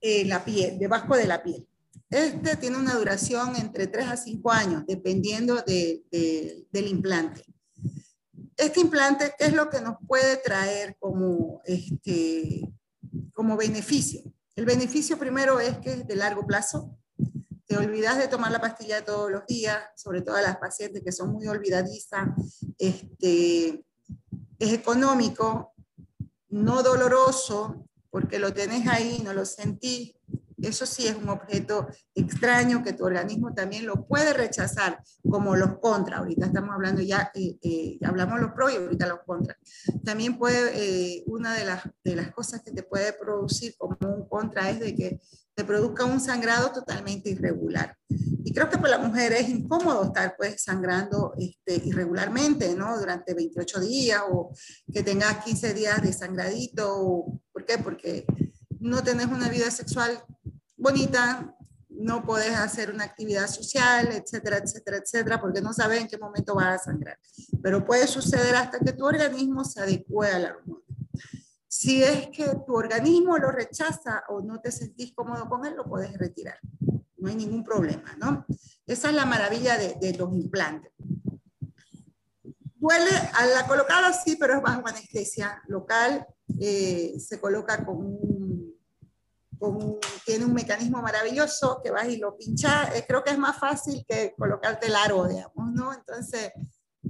en la piel, debajo de la piel. Este tiene una duración entre 3 a 5 años, dependiendo de, del implante. Este implante, ¿qué es lo que nos puede traer como, este, como beneficio? El beneficio primero es que es de largo plazo. Te olvidas de tomar la pastilla todos los días, sobre todo a las pacientes que son muy olvidadizas. Este, es económico, no doloroso, porque lo tenés ahí, no lo sentís, eso sí es un objeto extraño que tu organismo también lo puede rechazar, como los contra. Ahorita estamos hablando ya, eh, eh, hablamos los pro y ahorita los contra. También puede, eh, una de las, de las cosas que te puede producir como un contra es de que te produzca un sangrado totalmente irregular. Y creo que para la mujer es incómodo estar pues sangrando este, irregularmente, ¿no? Durante 28 días o que tengas 15 días de sangradito. ¿Por qué? Porque no tenés una vida sexual bonita, no puedes hacer una actividad social, etcétera, etcétera, etcétera, porque no sabes en qué momento vas a sangrar. Pero puede suceder hasta que tu organismo se adecue a la hormona. Si es que tu organismo lo rechaza o no te sentís cómodo con él, lo puedes retirar. No hay ningún problema, ¿no? Esa es la maravilla de, los implantes. Duele a la colocada, sí, pero es bajo anestesia local. Eh, se coloca con un, tiene un mecanismo maravilloso que vas y lo pinchas. Eh, creo que es más fácil que colocarte el aro, digamos, ¿no? Entonces,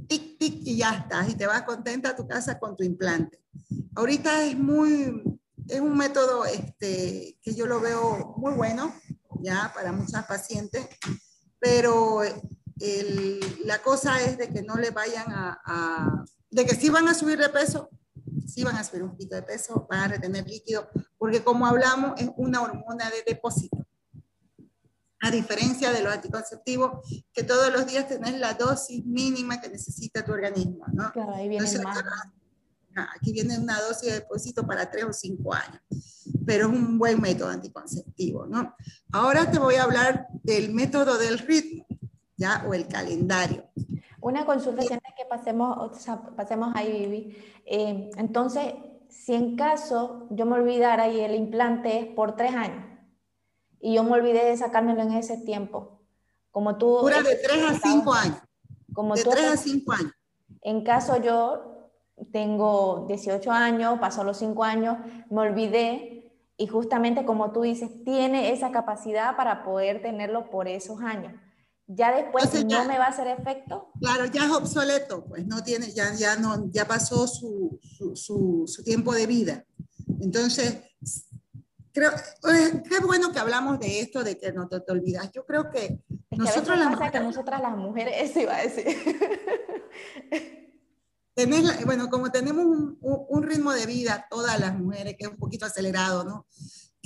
tic, tic, y ya estás. Y te vas contenta a tu casa con tu implante. Ahorita es muy, es un método este, que yo lo veo muy bueno, ya, para muchas pacientes, pero la cosa es de que no le vayan a, de que si van a subir de peso, si van a subir un poquito de peso, van a retener líquido, porque como hablamos, es una hormona de depósito. A diferencia de los anticonceptivos, que todos los días tenés la dosis mínima que necesita tu organismo, ¿no? Claro, ahí viene más. Aquí viene una dosis de depósito para tres o cinco años, pero es un buen método anticonceptivo, ¿no? Ahora te voy a hablar del método del ritmo. ¿ya? O el calendario. Una consulta antes que pasemos, o sea, pasemos ahí, Vivi. Eh, entonces, si en caso yo me olvidara y el implante es por tres años y yo me olvidé de sacármelo en ese tiempo, como tú... Dura de tres a cinco años. Como de tres a cinco años. En caso yo tengo 18 años, pasó los cinco años, me olvidé y justamente como tú dices, tiene esa capacidad para poder tenerlo por esos años ya después no me va a hacer efecto. Claro, ya es obsoleto, pues no tiene, ya, ya, no, ya pasó su, su, su, tiempo de vida. Entonces, creo, qué bueno que hablamos de esto, de que no te, olvidas. Yo creo que nosotros las mujeres... que nosotras las mujeres, eso iba a decir. bueno, como tenemos un, un, ritmo de vida, todas las mujeres, que es un poquito acelerado, ¿no?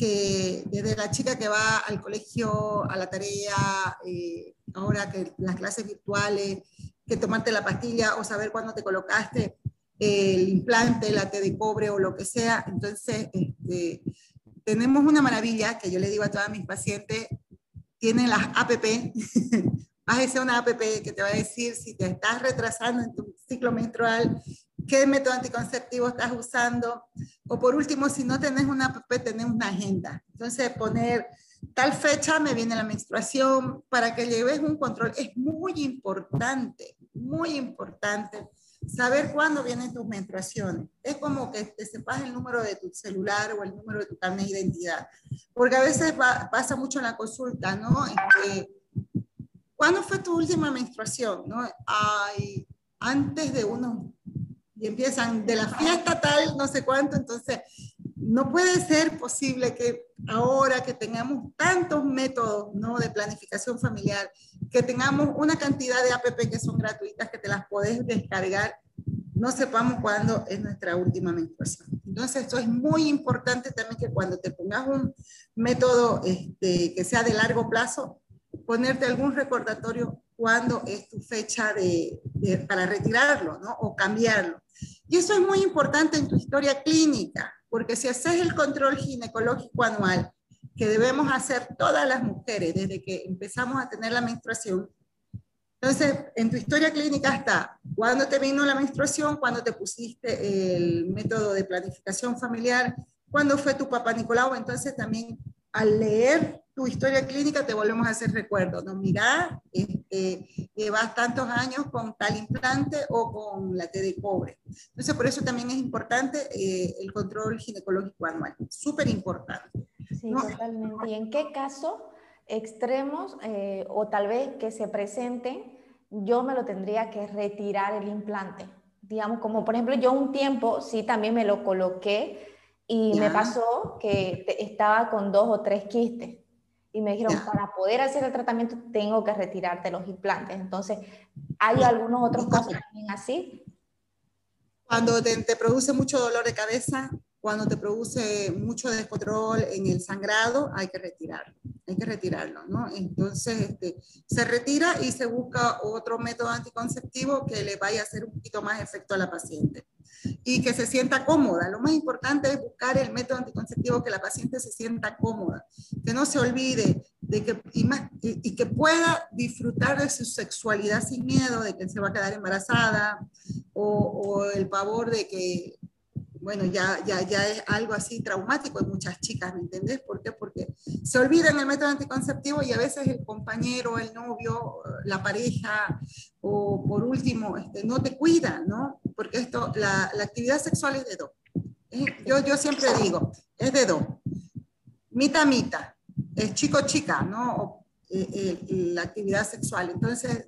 Que desde la chica que va al colegio, a la tarea, eh, ahora que las clases virtuales, que tomarte la pastilla o saber cuándo te colocaste el implante, la T de cobre o lo que sea. Entonces, este, tenemos una maravilla que yo le digo a todas mis pacientes, tienen las APP, bájese una APP que te va a decir si te estás retrasando en tu ciclo menstrual, qué método anticonceptivo estás usando, o por último, si no tenés una tenés una agenda. Entonces, poner tal fecha me viene la menstruación, para que lleves un control. Es muy importante, muy importante saber cuándo vienen tus menstruaciones. Es como que te sepas el número de tu celular o el número de tu carnet de identidad. Porque a veces pasa mucho en la consulta, ¿no? ¿Cuándo fue tu última menstruación? ¿no? Ay, antes de uno, y empiezan de la fiesta tal, no sé cuánto, entonces no puede ser posible que ahora que tengamos tantos métodos ¿no? de planificación familiar, que tengamos una cantidad de APP que son gratuitas, que te las podés descargar, no sepamos cuándo es nuestra última menstruación. Entonces, esto es muy importante también que cuando te pongas un método este, que sea de largo plazo, ponerte algún recordatorio cuándo es tu fecha de, para retirarlo ¿no? o cambiarlo. Y eso es muy importante en tu historia clínica porque si haces el control ginecológico anual, que debemos hacer todas las mujeres desde que empezamos a tener la menstruación, entonces en tu historia clínica está cuándo te vino la menstruación, cuándo te pusiste el método de planificación familiar, cuándo fue tu papá Nicolau, entonces también al leer tu historia clínica te volvemos a hacer recuerdo, ¿no? Mira, este, llevas tantos años con tal implante o con la T de cobre. Entonces, por eso también es importante eh, el control ginecológico anual, súper importante. Sí, totalmente. ¿Y en qué caso extremos eh, o tal vez que se presente, yo me lo tendría que retirar el implante? Digamos, como por ejemplo, yo un tiempo sí también me lo coloqué y me pasó que estaba con dos o tres quistes. Y me dijeron, para poder hacer el tratamiento tengo que retirarte los implantes. Entonces, ¿hay algunos otros casos también así? Cuando te, te, produce mucho dolor de cabeza, cuando te produce mucho descontrol en el sangrado, hay que retirarlo. hay que retirarlo, ¿no? Entonces, este, se retira y se busca otro método anticonceptivo que le vaya a hacer un poquito más efecto a la paciente y que se sienta cómoda. Lo más importante es buscar el método anticonceptivo que la paciente se sienta cómoda, que no se olvide de que, y, más, y, que pueda disfrutar de su sexualidad sin miedo de que se va a quedar embarazada o, o el pavor de que bueno, ya, ya, ya es algo así traumático en muchas chicas, ¿me entendés? ¿Por qué? Porque se olvidan el método anticonceptivo y a veces el compañero, el novio, la pareja o por último, este, no te cuida, ¿no? Porque esto, la, la actividad sexual es de dos. Yo, yo siempre digo, es de dos. Mita, mita. Es chico, chica, ¿no? Eh, eh, la actividad sexual. Entonces,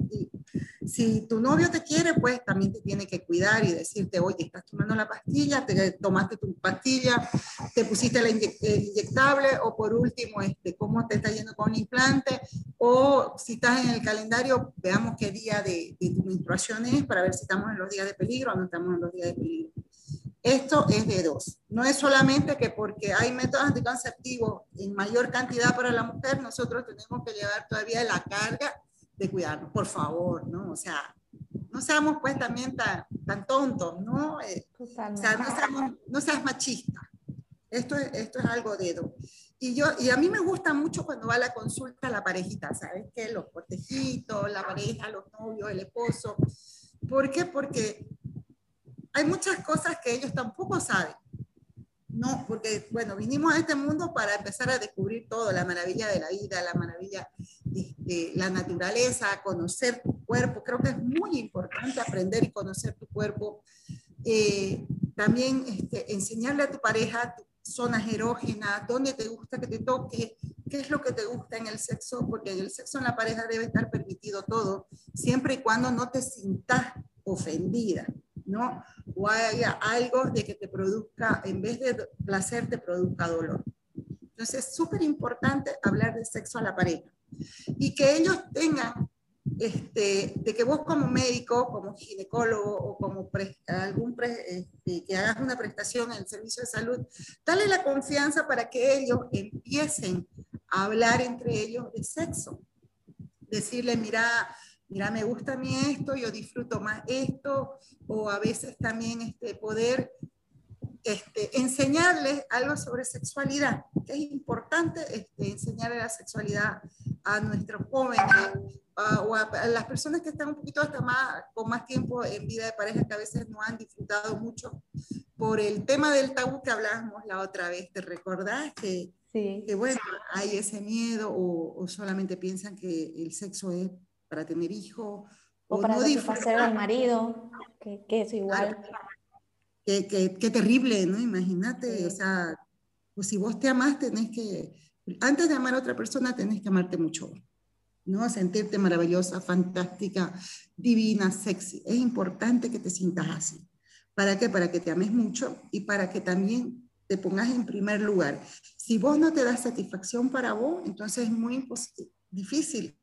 si tu novio te quiere, pues también te tiene que cuidar y decirte, oye, estás tomando la pastilla, te tomaste tu pastilla, te pusiste la inyectable, o por último, este, cómo te está yendo con un implante, o si estás en el calendario, veamos qué día de, de tu menstruación es para ver si estamos en los días de peligro o no estamos en los días de peligro. Esto es de dos. No es solamente que porque hay métodos anticonceptivos en mayor cantidad para la mujer, nosotros tenemos que llevar todavía la carga de cuidarnos, por favor, ¿no? O sea, no seamos pues también tan, tan tontos, ¿no? Eh, o sea, no, no seas machista. Esto es, esto es algo dedo. Y, yo, y a mí me gusta mucho cuando va a la consulta la parejita, ¿sabes qué? Los cortejitos, la pareja, los novios, el esposo. ¿Por qué? Porque hay muchas cosas que ellos tampoco saben. No, porque, bueno, vinimos a este mundo para empezar a descubrir todo, la maravilla de la vida, la maravilla de, la naturaleza, conocer tu cuerpo. Creo que es muy importante aprender y conocer tu cuerpo. Eh, también este, enseñarle a tu pareja zonas erógenas, dónde te gusta que te toque, qué es lo que te gusta en el sexo, porque en el sexo en la pareja debe estar permitido todo, siempre y cuando no te sientas ofendida. ¿No? O haya algo de que te produzca, en vez de placer, te produzca dolor. Entonces es súper importante hablar de sexo a la pareja y que ellos tengan, este, de que vos como médico, como ginecólogo o como algún este, que hagas una prestación en el servicio de salud, dale la confianza para que ellos empiecen a hablar entre ellos de sexo. Decirle, mira, mira, me gusta a mí esto, yo disfruto más esto, o a veces también este, poder este, enseñarles algo sobre sexualidad, que es importante este, enseñarle la sexualidad a nuestros jóvenes o a, las personas que están un poquito hasta más, con más tiempo en vida de pareja, que a veces no han disfrutado mucho por el tema del tabú que hablábamos la otra vez. ¿Te recordás que, que bueno, hay ese miedo o, o solamente piensan que el sexo es para tener hijos. O, para no satisfacer al marido, que, que es igual. Qué, qué, terrible, ¿no? Imagínate, o sea, pues si vos te amás, tenés que, antes de amar a otra persona, tenés que amarte mucho, ¿no? Sentirte maravillosa, fantástica, divina, sexy. Es importante que te sientas así. ¿Para qué? Para que te ames mucho y para que también te pongas en primer lugar. Si vos no te das satisfacción para vos, entonces es muy difícil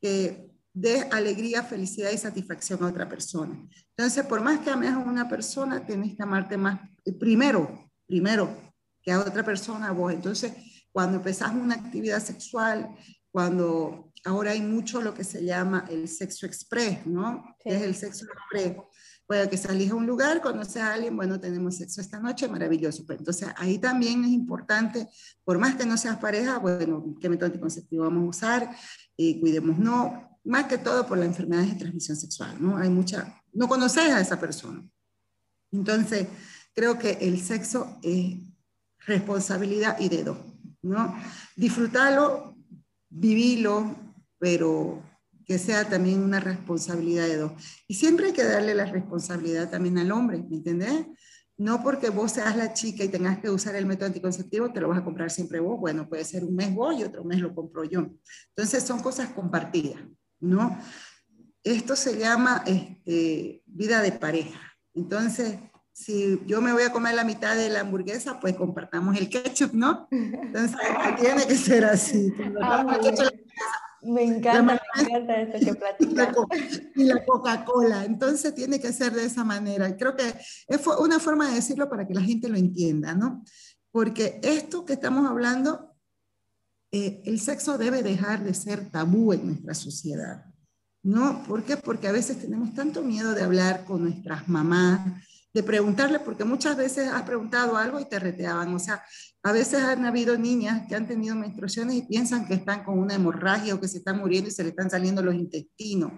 que de alegría, felicidad y satisfacción a otra persona. Entonces, por más que ames a una persona, tienes que amarte más eh, primero, primero que a otra persona vos. Entonces, cuando empezás una actividad sexual, cuando ahora hay mucho lo que se llama el sexo express, ¿no? es el sexo express. Puede que salís a un lugar, conoces a alguien, bueno, tenemos sexo esta noche, maravilloso. Pero entonces ahí también es importante, por más que no seas pareja, bueno, qué método anticonceptivo vamos a usar, eh, cuidemos no, más que todo por las enfermedades de transmisión sexual, ¿no? Hay mucha, no conoces a esa persona. Entonces, creo que el sexo es responsabilidad y dedo, ¿no? Disfrutarlo, vivirlo, pero que sea también una responsabilidad de dos. Y siempre hay que darle la responsabilidad también al hombre, ¿me entendés? No porque vos seas la chica y tengas que usar el método anticonceptivo, te lo vas a comprar siempre vos. Bueno, puede ser un mes vos y otro mes lo compro yo. Entonces son cosas compartidas. ¿No? Esto se llama este, vida de pareja. Entonces, si yo me voy a comer la mitad de la hamburguesa, pues compartamos el ketchup, ¿no? Entonces, tiene que ser así. me encanta, me encanta esto que platicas. Y la Coca-Cola. Entonces, tiene que ser de esa manera. Creo que es una forma de decirlo para que la gente lo entienda, ¿no? Porque esto que estamos hablando eh, el sexo debe dejar de ser tabú en nuestra sociedad. ¿No? ¿Por qué? Porque a veces tenemos tanto miedo de hablar con nuestras mamás, de preguntarle, porque muchas veces has preguntado algo y te reteaban. O sea, a veces han habido niñas que han tenido menstruaciones y piensan que están con una hemorragia o que se están muriendo y se le están saliendo los intestinos.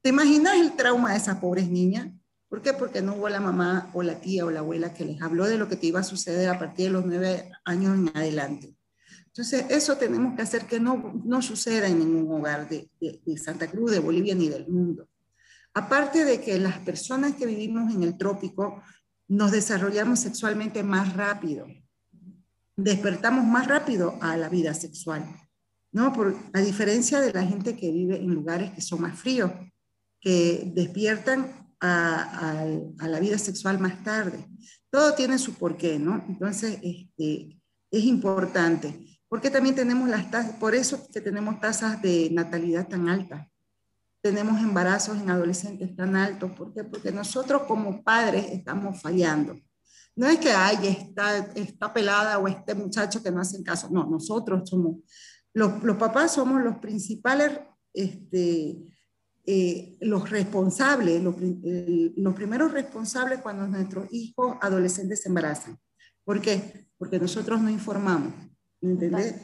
¿Te imaginas el trauma de esas pobres niñas? ¿Por qué? Porque no hubo la mamá o la tía o la abuela que les habló de lo que te iba a suceder a partir de los nueve años en adelante. Entonces, eso tenemos que hacer que no, no suceda en ningún hogar de, Santa Cruz, de Bolivia ni del mundo. Aparte de que las personas que vivimos en el trópico nos desarrollamos sexualmente más rápido, despertamos más rápido a la vida sexual, ¿no? Por, a diferencia de la gente que vive en lugares que son más fríos, que despiertan a, la vida sexual más tarde. Todo tiene su porqué, ¿no? Entonces, este, es importante. Porque también tenemos las tasas, por eso que tenemos tasas de natalidad tan altas tenemos embarazos en adolescentes tan altos. ¿Por qué? Porque nosotros como padres estamos fallando. No es que, ay, está, está pelada o este muchacho que no hacen caso. No, nosotros somos, los, los papás somos los principales, este, eh, los responsables, los, los primeros responsables cuando nuestros hijos adolescentes se embarazan. ¿Por qué? Porque nosotros no informamos. ¿Entendés?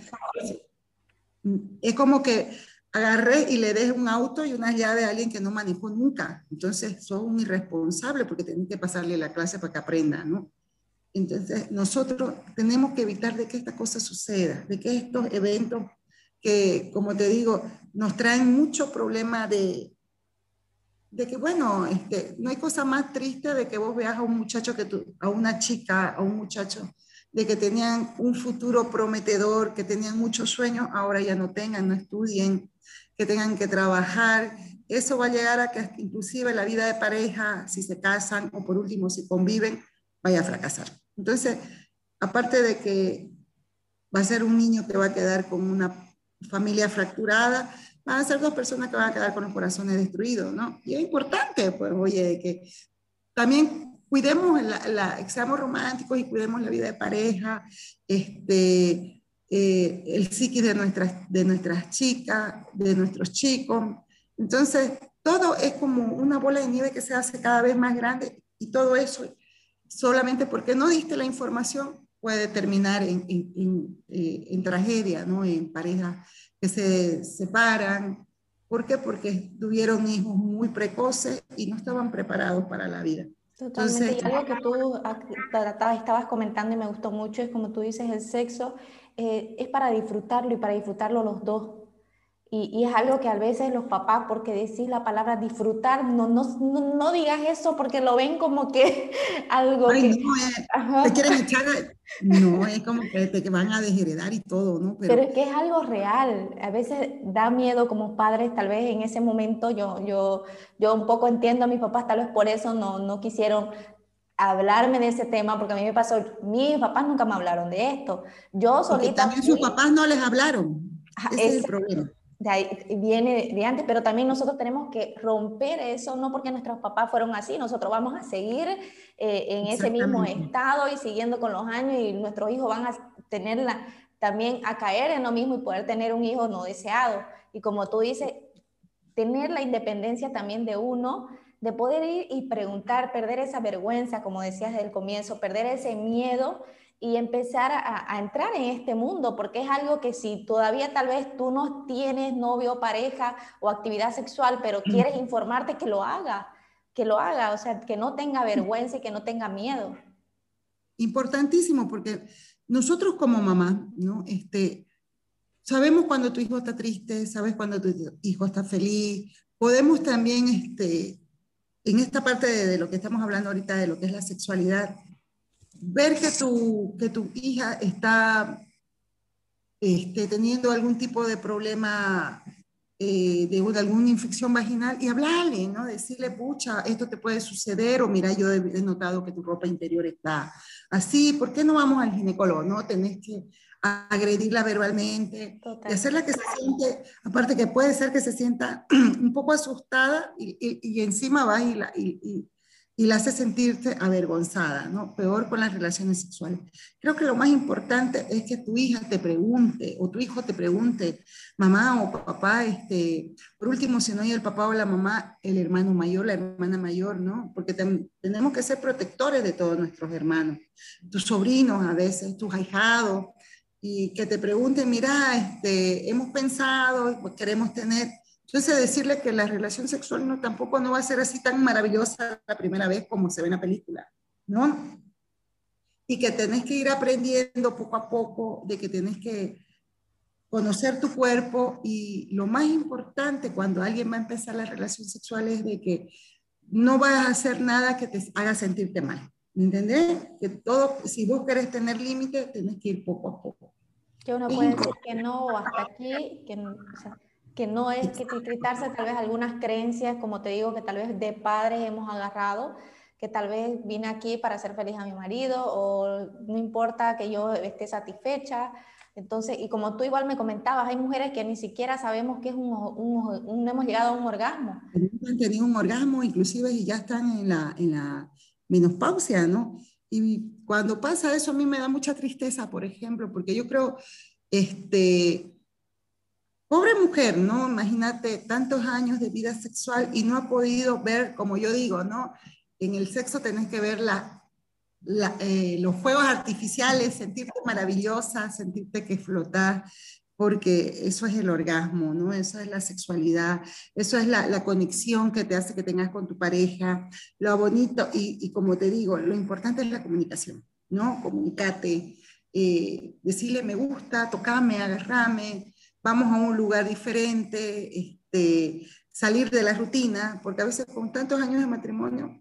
Es como que agarré y le dejé un auto y una llave a alguien que no manejó nunca. Entonces, soy un irresponsable porque tengo que pasarle la clase para que aprenda, ¿no? Entonces, nosotros tenemos que evitar de que esta cosa suceda, de que estos eventos que, como te digo, nos traen mucho problema de, de que, bueno, este, no hay cosa más triste de que vos veas a un muchacho, que tú, a una chica, a un muchacho, de que tenían un futuro prometedor, que tenían muchos sueños, ahora ya no tengan, no estudien, que tengan que trabajar. Eso va a llegar a que inclusive la vida de pareja, si se casan o por último si conviven, vaya a fracasar. Entonces, aparte de que va a ser un niño que va a quedar con una familia fracturada, van a ser dos personas que van a quedar con los corazones destruidos, ¿no? Y es importante, pues, oye, que también cuidemos, la, seamos románticos y cuidemos la vida de pareja, este, eh, el psiquis de nuestras, de nuestras chicas, de nuestros chicos. Entonces, todo es como una bola de nieve que se hace cada vez más grande y todo eso solamente porque no diste la información puede terminar en, en, eh, en, tragedia, ¿no? En parejas que se separan. ¿Por qué? Porque tuvieron hijos muy precoces y no estaban preparados para la vida. Totalmente. y algo que tú estabas comentando y me gustó mucho es como tú dices, el sexo eh, es para disfrutarlo y para disfrutarlo los dos. Y, es algo que a veces los papás, porque decís la palabra disfrutar, no, no, no, digas eso porque lo ven como que algo que... No, te quieren echar, no, es como que te van a desheredar y todo, ¿no? Pero, es que es algo real. A veces da miedo como padres, tal vez en ese momento yo, yo, yo un poco entiendo a mis papás, tal vez por eso no, no quisieron hablarme de ese tema, porque a mí me pasó, mis papás nunca me hablaron de esto. Yo solita... también sus papás no les hablaron. Ese es, el problema. De ahí, viene de antes, pero también nosotros tenemos que romper eso, no porque nuestros papás fueron así, nosotros vamos a seguir eh, en ese mismo estado y siguiendo con los años y nuestros hijos van a tenerla también a caer en lo mismo y poder tener un hijo no deseado. Y como tú dices, tener la independencia también de uno de poder ir y preguntar, perder esa vergüenza, como decías desde el comienzo, perder ese miedo y empezar a, entrar en este mundo, porque es algo que si todavía tal vez tú no tienes novio, pareja o actividad sexual, pero quieres informarte, que lo haga, que lo haga, o sea, que no tenga vergüenza y que no tenga miedo. Importantísimo, porque nosotros como mamá, ¿no? Este, sabemos cuando tu hijo está triste, sabes cuando tu hijo está feliz, podemos también este, en esta parte de, lo que estamos hablando ahorita, de lo que es la sexualidad, ver que tu, que tu hija está este, teniendo algún tipo de problema eh, de, alguna infección vaginal y hablarle, ¿no? Decirle, pucha, esto te puede suceder, o mira, yo he, notado que tu ropa interior está así, ¿por qué no vamos al ginecólogo? ¿No? Tenés que agredirla verbalmente, y hacerla que se siente, aparte que puede ser que se sienta un poco asustada y, y, encima va y, la, y, y la hace sentirse avergonzada, ¿no? Peor con las relaciones sexuales. Creo que lo más importante es que tu hija te pregunte o tu hijo te pregunte, mamá o papá, este, por último, si no hay el papá o la mamá, el hermano mayor, la hermana mayor, ¿no? Porque tenemos que ser protectores de todos nuestros hermanos, tus sobrinos a veces, tus ahijados, y que te pregunten, mira, este, hemos pensado, queremos tener entonces, decirle que la relación sexual no, tampoco no va a ser así tan maravillosa la primera vez como se ve en la película, ¿no? Y que tenés que ir aprendiendo poco a poco, de que tenés que conocer tu cuerpo y lo más importante cuando alguien va a empezar la relación sexual es de que no vas a hacer nada que te haga sentirte mal. ¿Me entendés? Que todo, si vos querés tener límites, tenés que ir poco a poco. Que uno puede decir que no hasta aquí, que o sea, que no es que quitarse tal vez algunas creencias, como te digo, que tal vez de padres hemos agarrado, que tal vez vine aquí para hacer feliz a mi marido o no importa que yo esté satisfecha. Entonces, y como tú igual me comentabas, hay mujeres que ni siquiera sabemos que es un, un, no hemos llegado a un orgasmo. Han tenido un orgasmo, inclusive y ya están en la, en la menopausia, ¿no? Y cuando pasa eso a mí me da mucha tristeza, por ejemplo, porque yo creo, este, Pobre mujer, ¿no? Imagínate tantos años de vida sexual y no ha podido ver, como yo digo, ¿no? En el sexo tenés que ver eh, los fuegos artificiales, sentirte maravillosa, sentirte que flotas, porque eso es el orgasmo, ¿no? Eso es la sexualidad, eso es la, conexión que te hace que tengas con tu pareja, lo bonito, y, como te digo, lo importante es la comunicación, ¿no? Comunicate, eh, decirle me gusta, tocame, agarrame, vamos a un lugar diferente, este, salir de la rutina, porque a veces con tantos años de matrimonio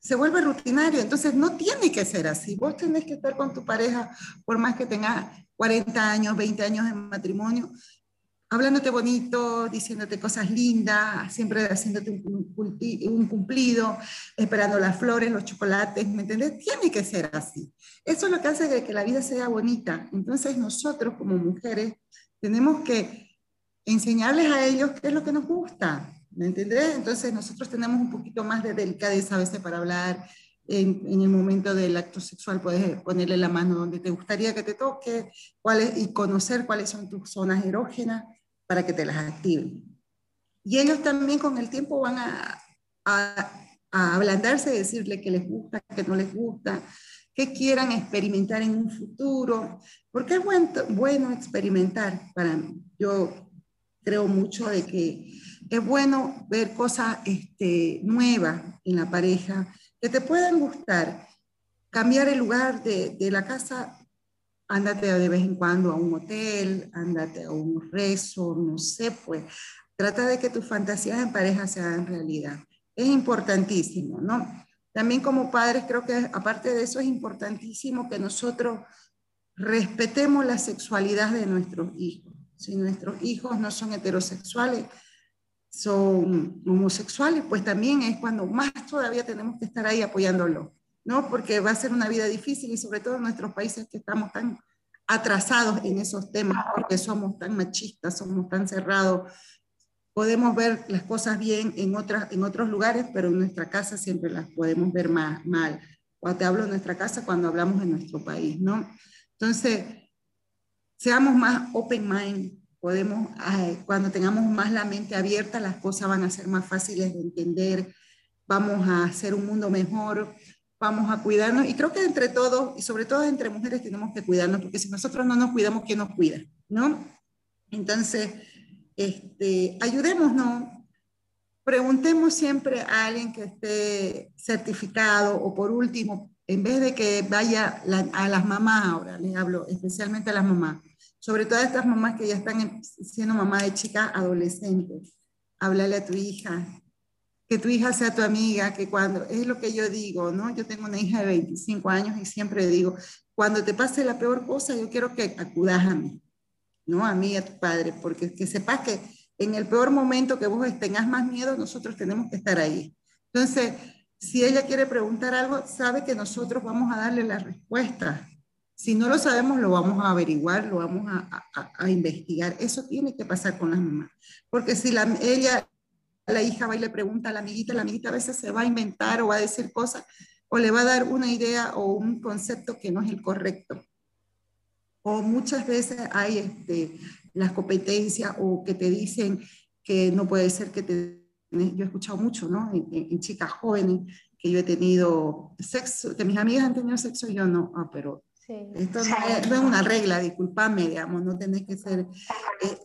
se vuelve rutinario, entonces no tiene que ser así. Vos tenés que estar con tu pareja, por más que tengas 40 años, 20 años de matrimonio, hablándote bonito, diciéndote cosas lindas, siempre haciéndote un, cumplido, esperando las flores, los chocolates, ¿me entendés? Tiene que ser así. Eso es lo que hace que la vida sea bonita. Entonces nosotros como mujeres tenemos que enseñarles a ellos qué es lo que nos gusta, ¿me entendés? Entonces nosotros tenemos un poquito más de delicadeza a veces para hablar. En, el momento del acto sexual puedes ponerle la mano donde te gustaría que te toque cuáles, y conocer cuáles son tus zonas erógenas para que te las activen. Y ellos también con el tiempo van a, a, a ablandarse, decirle que les gusta, que no les gusta, que quieran experimentar en un futuro, porque es bueno experimentar para mí. Yo creo mucho de que es bueno ver cosas este, nuevas en la pareja que te puedan gustar. Cambiar el lugar de, de la casa, ándate de vez en cuando a un hotel, ándate a un rezo, no sé, pues trata de que tus fantasías en pareja se hagan realidad. Es importantísimo, ¿no? También como padres creo que aparte de eso es importantísimo que nosotros respetemos la sexualidad de nuestros hijos. Si nuestros hijos no son heterosexuales, son homosexuales, pues también es cuando más todavía tenemos que estar ahí apoyándolo, ¿no? Porque va a ser una vida difícil y sobre todo en nuestros países que estamos tan atrasados en esos temas, porque somos tan machistas, somos tan cerrados, podemos ver las cosas bien en, otras, en otros lugares, pero en nuestra casa siempre las podemos ver más, mal. Cuando te hablo de nuestra casa, cuando hablamos de nuestro país, ¿no? Entonces, seamos más open mind, podemos, cuando tengamos más la mente abierta, las cosas van a ser más fáciles de entender, vamos a hacer un mundo mejor, vamos a cuidarnos, y creo que entre todos, y sobre todo entre mujeres, tenemos que cuidarnos, porque si nosotros no nos cuidamos, ¿quién nos cuida? ¿No? Entonces, este, ayudémonos, preguntemos siempre a alguien que esté certificado o por último, en vez de que vaya a las mamás ahora, les hablo especialmente a las mamás, sobre todo a estas mamás que ya están siendo mamá de chicas adolescentes, háblale a tu hija, que tu hija sea tu amiga, que cuando, es lo que yo digo, ¿no? Yo tengo una hija de 25 años y siempre digo, cuando te pase la peor cosa, yo quiero que acudas a mí. ¿No? A mí a tu padre, porque que sepas que en el peor momento que vos tengas más miedo, nosotros tenemos que estar ahí. Entonces, si ella quiere preguntar algo, sabe que nosotros vamos a darle la respuesta. Si no lo sabemos, lo vamos a averiguar, lo vamos a, a, investigar. Eso tiene que pasar con las mamás. Porque si la, ella la hija va y le pregunta a la amiguita, la amiguita a veces se va a inventar o va a decir cosas o le va a dar una idea o un concepto que no es el correcto. O muchas veces hay este, las competencias o que te dicen que no puede ser que te... Yo he escuchado mucho, ¿no? En, chicas jóvenes que yo he tenido sexo, que mis amigas han tenido sexo y yo no, ah, pero esto no es, una regla, discúlpame, digamos, no tenés que ser... Eh,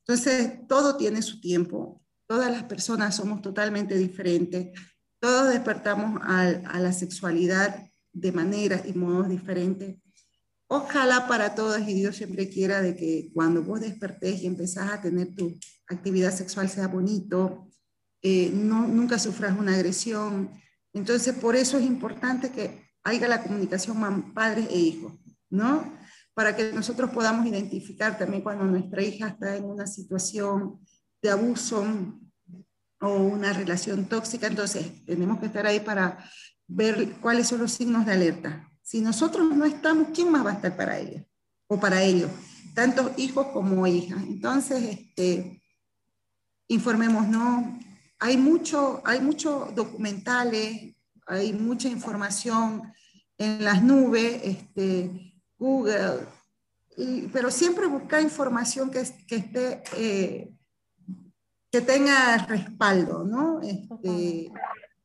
Entonces, todo tiene su tiempo, todas las personas somos totalmente diferentes, todos despertamos a, la sexualidad de maneras y modos diferentes. Ojalá para todos y Dios siempre quiera de que cuando vos despertés y empezás a tener tu actividad sexual sea bonito, eh, no, nunca sufras una agresión. Entonces, por eso es importante que haya la comunicación padres e hijos, ¿no? Para que nosotros podamos identificar también cuando nuestra hija está en una situación de abuso o una relación tóxica, entonces tenemos que estar ahí para ver cuáles son los signos de alerta. Si nosotros no estamos, ¿quién más va a estar para ella o para ellos? Tanto hijos como hijas. Entonces, este, informémonos. Hay hay muchos documentales, hay mucha información en las nubes, este, Google, pero siempre buscar información que, que esté eh, que tenga respaldo, ¿no? Este,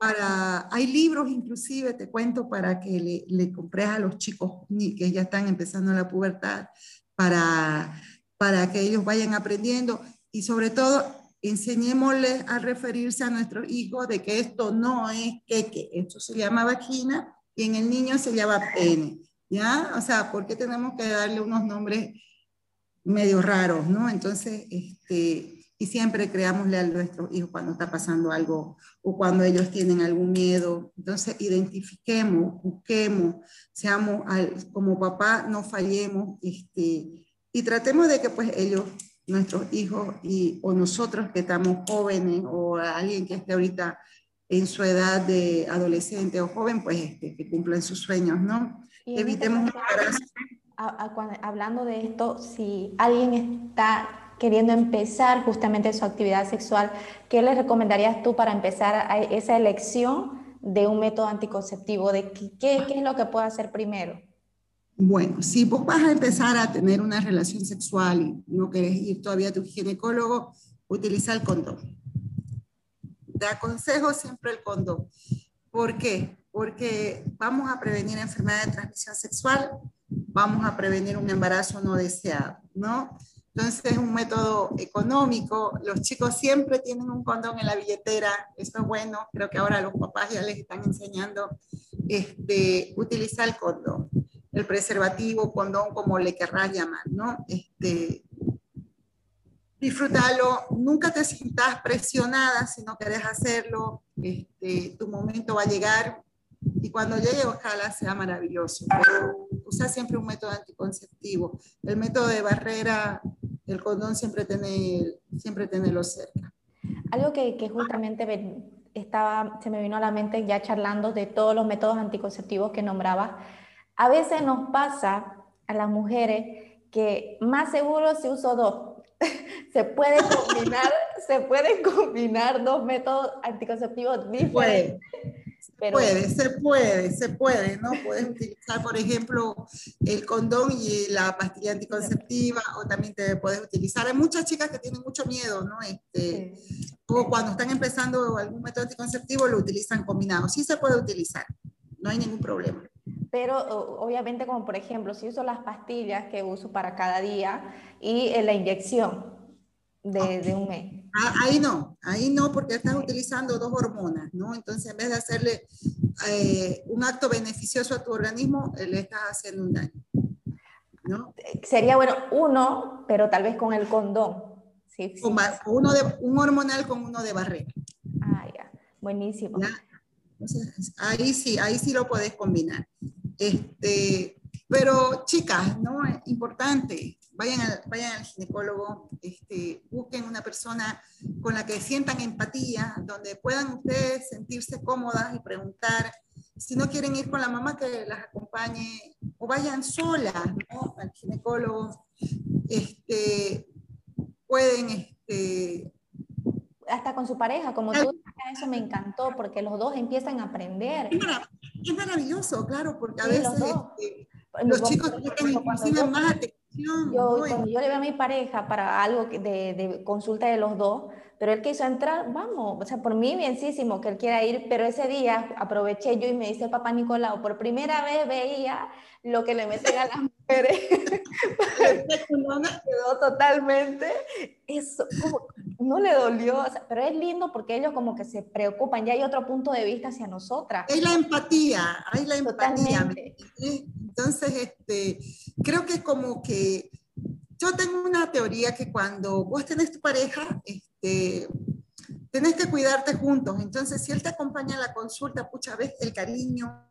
para, hay libros inclusive, te cuento, para que le, le compres a los chicos que ya están empezando la pubertad, para, para que ellos vayan aprendiendo y sobre todo enseñémosles a referirse a nuestros hijos de que esto no es que, esto se llama vagina y en el niño se llama pene, ¿ya? O sea, ¿por qué tenemos que darle unos nombres medio raros, ¿no? Entonces, este, y siempre creámosle a nuestros hijos cuando está pasando algo o cuando ellos tienen algún miedo. Entonces, identifiquemos, busquemos, seamos como papá, no fallemos este, y tratemos de que pues ellos, nuestros hijos y, o nosotros que estamos jóvenes o alguien que esté ahorita en su edad de adolescente o joven, pues este, que cumplan sus sueños, ¿no? Evitemos un Hablando de esto, si alguien está queriendo empezar justamente su actividad sexual, ¿qué le recomendarías tú para empezar a esa elección de un método anticonceptivo? ¿De qué, qué, es lo que puedo hacer primero? Bueno, si vos vas a empezar a tener una relación sexual y no querés ir todavía a tu ginecólogo, utiliza el condón. Te aconsejo siempre el condón. ¿Por qué? Porque vamos a prevenir enfermedad de transmisión sexual, vamos a prevenir un embarazo no deseado, ¿no? Entonces es un método económico. Los chicos siempre tienen un condón en la billetera. Eso es bueno. Creo que ahora los papás ya les están enseñando este, utilizar el condón. El preservativo, condón, como le querrás llamar, ¿no? Este, disfrútalo. Nunca te sientas presionada si no querés hacerlo. Este, tu momento va a llegar. Y cuando llegue, ojalá sea maravilloso. Pero usa siempre un método anticonceptivo. El método de barrera el condón siempre tiene, siempre tenerlo cerca. Algo que, que justamente estaba, se me vino a la mente ya charlando de todos los métodos anticonceptivos que nombraba. A veces nos pasa a las mujeres que más seguro si uso dos. se puede combinar, se pueden combinar dos métodos anticonceptivos diferentes. Se puede, se puede, se puede, ¿no? Puedes utilizar, por ejemplo, el condón y la pastilla anticonceptiva, o también te puedes utilizar. Hay muchas chicas que tienen mucho miedo, ¿no? Este, O cuando están empezando algún método anticonceptivo lo utilizan combinado. Sí se puede utilizar, no hay ningún problema. Pero obviamente, como por ejemplo, si uso las pastillas que uso para cada día y eh, la inyección de, de un mes. Ah, ahí no, ahí no, porque estás utilizando dos hormonas, ¿no? Entonces, en vez de hacerle eh, un acto beneficioso a tu organismo, le estás haciendo un daño. ¿no? Sería bueno uno, pero tal vez con el condón. Sí, Uno de, un hormonal con uno de barrera. Ah, ya, buenísimo. Entonces, ahí sí, ahí sí lo puedes combinar. Este, pero chicas, ¿no? Importante, vayan al, vayan al ginecólogo, este, busquen una persona con la que sientan empatía, donde puedan ustedes sentirse cómodas y preguntar. Si no quieren ir con la mamá, que las acompañe o vayan solas ¿no? al ginecólogo. Este, pueden este, hasta con su pareja, como tú, eso me encantó, porque los dos empiezan a aprender. Es maravilloso, claro, porque a veces los, este, chicos necesitan más atención. Yo, cuando yo le veo a mi pareja para algo de, de consulta de los dos, pero él quiso entrar, vamos, o sea, por mí bienísimo que él quiera ir, pero ese día aproveché yo y me dice papá Nicolau, por primera vez veía lo que le meten a las mujeres. quedó totalmente, eso, no le dolió, pero es lindo porque ellos como que se preocupan, ya hay otro punto de vista hacia nosotras. Hay la empatía, hay la empatía. Entonces, este, creo que como que yo tengo una teoría que cuando vos tenés tu pareja, este, tenés que cuidarte juntos. Entonces, si él te acompaña a la consulta, pucha, ves el cariño,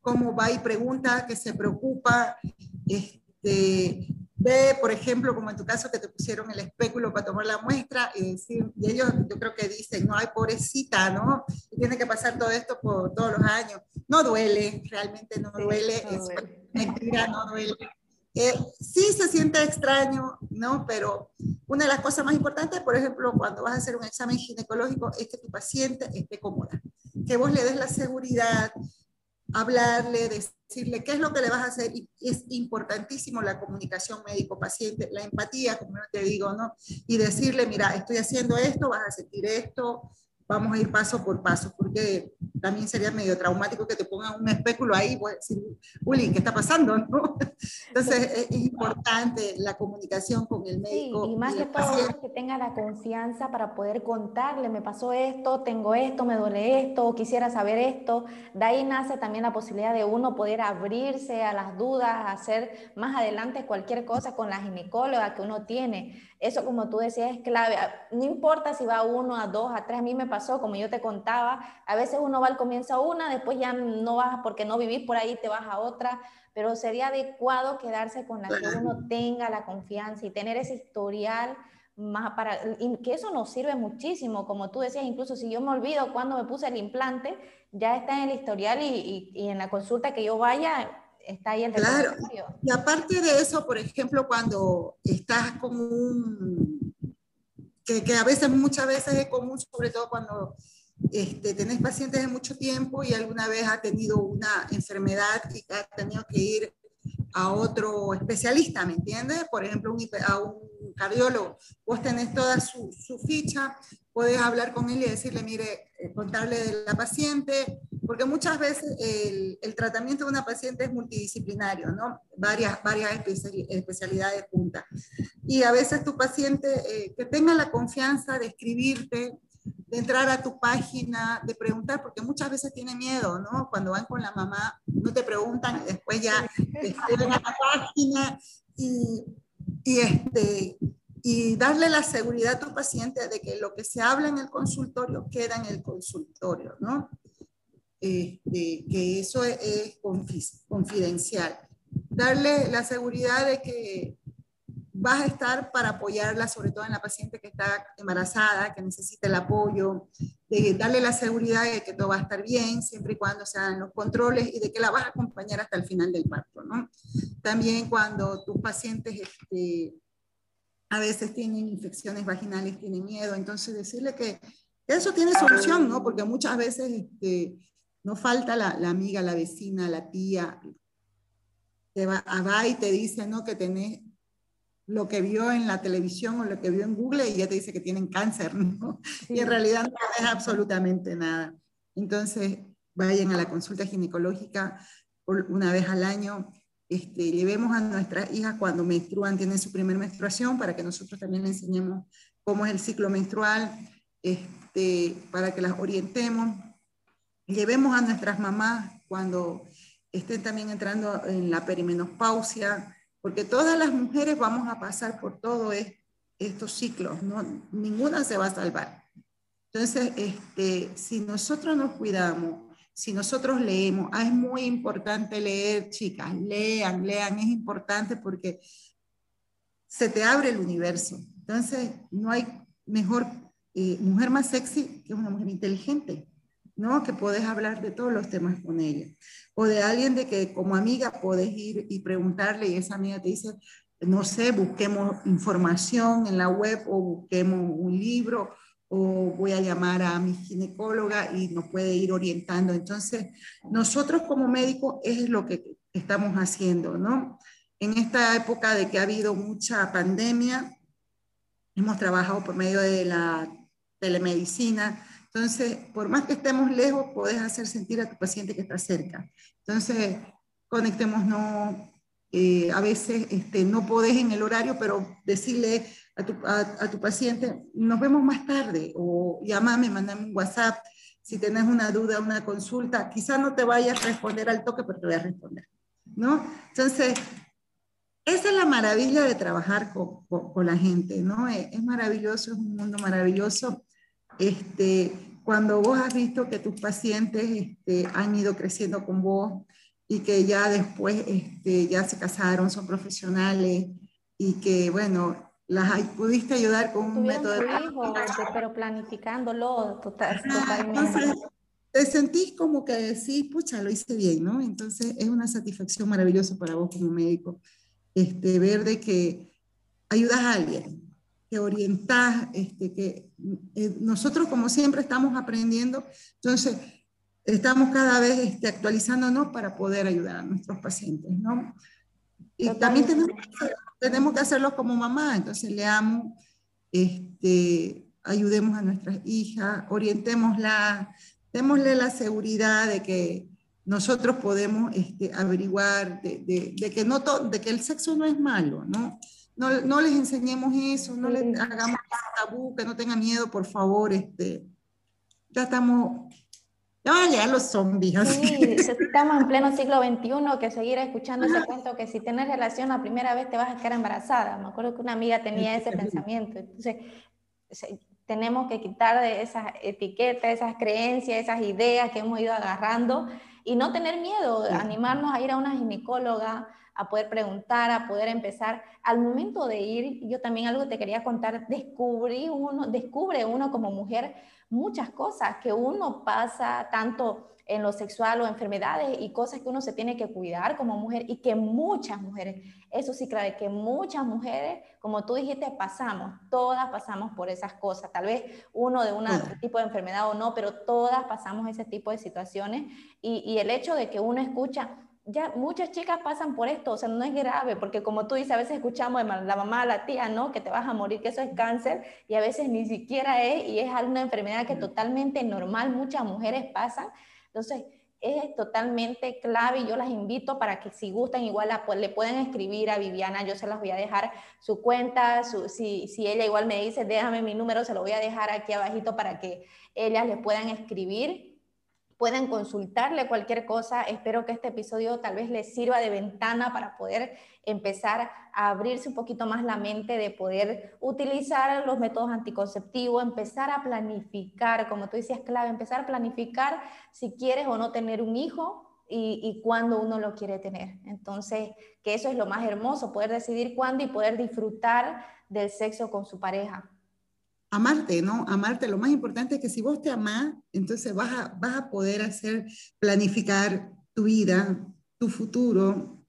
cómo va y pregunta, que se preocupa, este, ve, por ejemplo, como en tu caso, que te pusieron el espéculo para tomar la muestra y decir, y ellos yo creo que dicen, no, hay pobrecita, ¿no? Y tiene que pasar todo esto por todos los años. No duele, realmente no duele, es mentira, no duele. Eh, sí se siente extraño, ¿no? Pero una de las cosas más importantes, por ejemplo, cuando vas a hacer un examen ginecológico, es que tu paciente esté cómoda, que vos le des la seguridad, hablarle, decirle qué es lo que le vas a hacer. Y es importantísimo la comunicación médico-paciente, la empatía, como te digo, ¿no? Y decirle, mira, estoy haciendo esto, vas a sentir esto, vamos a ir paso por paso, porque también sería medio traumático que te pongan un espéculo ahí, pues decir, Uli, ¿qué está pasando? ¿no? Entonces es, importante la comunicación con el médico. Sí, y más que todo que tenga la confianza para poder contarle, me pasó esto, tengo esto, me duele esto, quisiera saber esto. De ahí nace también la posibilidad de uno poder abrirse a las dudas, hacer más adelante cualquier cosa con la ginecóloga que uno tiene. Eso, como tú decías, es clave. No importa si va uno, a dos, a tres. A mí me pasó, como yo te contaba, a veces uno va al comienzo a una, después ya no vas, porque no vivís por ahí, te vas a otra. Pero sería adecuado quedarse con la que uno tenga la confianza y tener ese historial más para que eso nos sirve muchísimo, como tú decías, incluso si yo me olvido cuando me puse el implante, ya está en el historial y, y en la consulta que yo vaya, está ahí el Claro, y aparte de eso, por ejemplo, cuando estás con un, que, que, a veces, muchas veces es común, sobre todo cuando este, tenés pacientes de mucho tiempo y alguna vez ha tenido una enfermedad y ha tenido que ir a otro especialista, ¿me entiendes? Por ejemplo, un, a un cardiólogo. Vos tenés toda su, su ficha, podés hablar con él y decirle, mire, eh, contarle de la paciente, porque muchas veces el, el, tratamiento de una paciente es multidisciplinario, ¿no? Varias, varias especialidades juntas. Y a veces tu paciente, eh, que tenga la confianza de escribirte, de entrar a tu página, de preguntar, porque muchas veces tiene miedo, ¿no? Cuando van con la mamá, no te preguntan y después ya te escriben a la página y, y, este, y darle la seguridad a tu paciente de que lo que se habla en el consultorio queda en el consultorio, ¿no? Este, que eso es, es confidencial. Darle la seguridad de que vas a estar para apoyarla, sobre todo en la paciente que está embarazada, que necesita el apoyo, de darle la seguridad de que todo va a estar bien, siempre y cuando se hagan los controles y de que la vas a acompañar hasta el final del parto, ¿no? También cuando tus pacientes este, a veces tienen infecciones vaginales, tienen miedo, entonces decirle que eso tiene solución, ¿no? Porque muchas veces este, no falta la, la, amiga, la vecina, la tía, que va, va y te dice, ¿no? Que tenés lo que vio en la televisión o lo que vio en Google y ya te dice que tienen cáncer, ¿no? Y en realidad no es absolutamente nada. Entonces, vayan a la consulta ginecológica una vez al año. Este, llevemos a nuestras hijas cuando menstruan, tienen su primera menstruación, para que nosotros también les enseñemos cómo es el ciclo menstrual, este, para que las orientemos. Llevemos a nuestras mamás cuando estén también entrando en la perimenopausia, porque todas las mujeres vamos a pasar por todos estos ciclos, ¿no? ninguna se va a salvar. Entonces, este, si nosotros nos cuidamos, si nosotros leemos, ah, es muy importante leer, chicas, lean, lean, es importante porque se te abre el universo. Entonces, no hay mejor eh, mujer más sexy que una mujer inteligente. ¿No? Que puedes hablar de todos los temas con ella. O de alguien de que como amiga puedes ir y preguntarle y esa amiga te dice, no sé, busquemos información en la web o busquemos un libro o voy a llamar a mi ginecóloga y nos puede ir orientando. Entonces, nosotros como médicos es lo que estamos haciendo, ¿no? En esta época de que ha habido mucha pandemia, hemos trabajado por medio de la telemedicina. Entonces, por más que estemos lejos, puedes hacer sentir a tu paciente que está cerca. Entonces, conectémonos. Eh, a veces este, no podés en el horario, pero decirle a tu, a, tu, paciente, nos vemos más tarde, o llámame, mandame un WhatsApp, si tienes una duda, una consulta, quizás no te vaya a responder al toque, pero te voy a responder, ¿no? Entonces, esa es la maravilla de trabajar con, con, la gente, ¿no? Es, es, maravilloso, es un mundo maravilloso. Este, cuando vos has visto que tus pacientes este, han ido creciendo con vos y que ya después este, ya se casaron, son profesionales y que, bueno, las pudiste ayudar con un método de... Hijo, pero planificándolo total, totalmente. Entonces, te sentís como que decís, pucha, lo hice bien, ¿no? Entonces es una satisfacción maravillosa para vos como médico este, ver de que ayudas a alguien, que orientas, este, que eh, nosotros como siempre estamos aprendiendo, entonces estamos cada vez este, actualizándonos para poder ayudar a nuestros pacientes, ¿no? Y también tenemos, tenemos que hacerlo como mamá, entonces leamos, este, ayudemos a nuestras hijas, orientémosla, démosle la seguridad de que nosotros podemos este, averiguar de, de, que no de que el sexo no es malo, ¿no? No, no les enseñemos eso, no les hagamos tabú, que no tengan miedo, por favor. Este, ya estamos, ya van a llegar los zombies. Sí, estamos en pleno siglo XXI, que seguir escuchando ese cuento que si tienes relación la primera vez te vas a quedar embarazada. Me acuerdo que una amiga tenía ese pensamiento. Entonces, tenemos que quitar de esas etiquetas, esas creencias, esas ideas que hemos ido agarrando y no tener miedo, animarnos a ir a una ginecóloga, a poder preguntar, a poder empezar. Al momento de ir, yo también algo te quería contar, descubrí uno, descubre uno como mujer muchas cosas que uno pasa tanto en lo sexual o enfermedades y cosas que uno se tiene que cuidar como mujer y que muchas mujeres, eso sí, claro, que muchas mujeres, como tú dijiste, pasamos, todas pasamos por esas cosas, tal vez uno de un tipo de enfermedad o no, pero todas pasamos ese tipo de situaciones y, y el hecho de que uno escucha, ya muchas chicas pasan por esto, o sea, no es grave, porque como tú dices, a veces escuchamos de la mamá, la tía, ¿no? Que te vas a morir, que eso es cáncer, y a veces ni siquiera es, y es alguna enfermedad que totalmente normal, muchas mujeres pasan. Entonces, es totalmente clave y yo las invito para que si gustan, igual le pueden escribir a Viviana, yo se las voy a dejar su cuenta, si, si ella igual me dice, déjame mi número, se lo voy a dejar aquí abajito para que ellas le puedan escribir pueden consultarle cualquier cosa. Espero que este episodio tal vez les sirva de ventana para poder empezar a abrirse un poquito más la mente de poder utilizar los métodos anticonceptivos, empezar a planificar, como tú decías, clave, empezar a planificar si quieres o no tener un hijo y, y cuándo uno lo quiere tener. Entonces, que eso es lo más hermoso, poder decidir cuándo y poder disfrutar del sexo con su pareja amarte, ¿no? Amarte, lo más importante es que si vos te amás, entonces vas a, vas a poder hacer, planificar tu vida, tu futuro,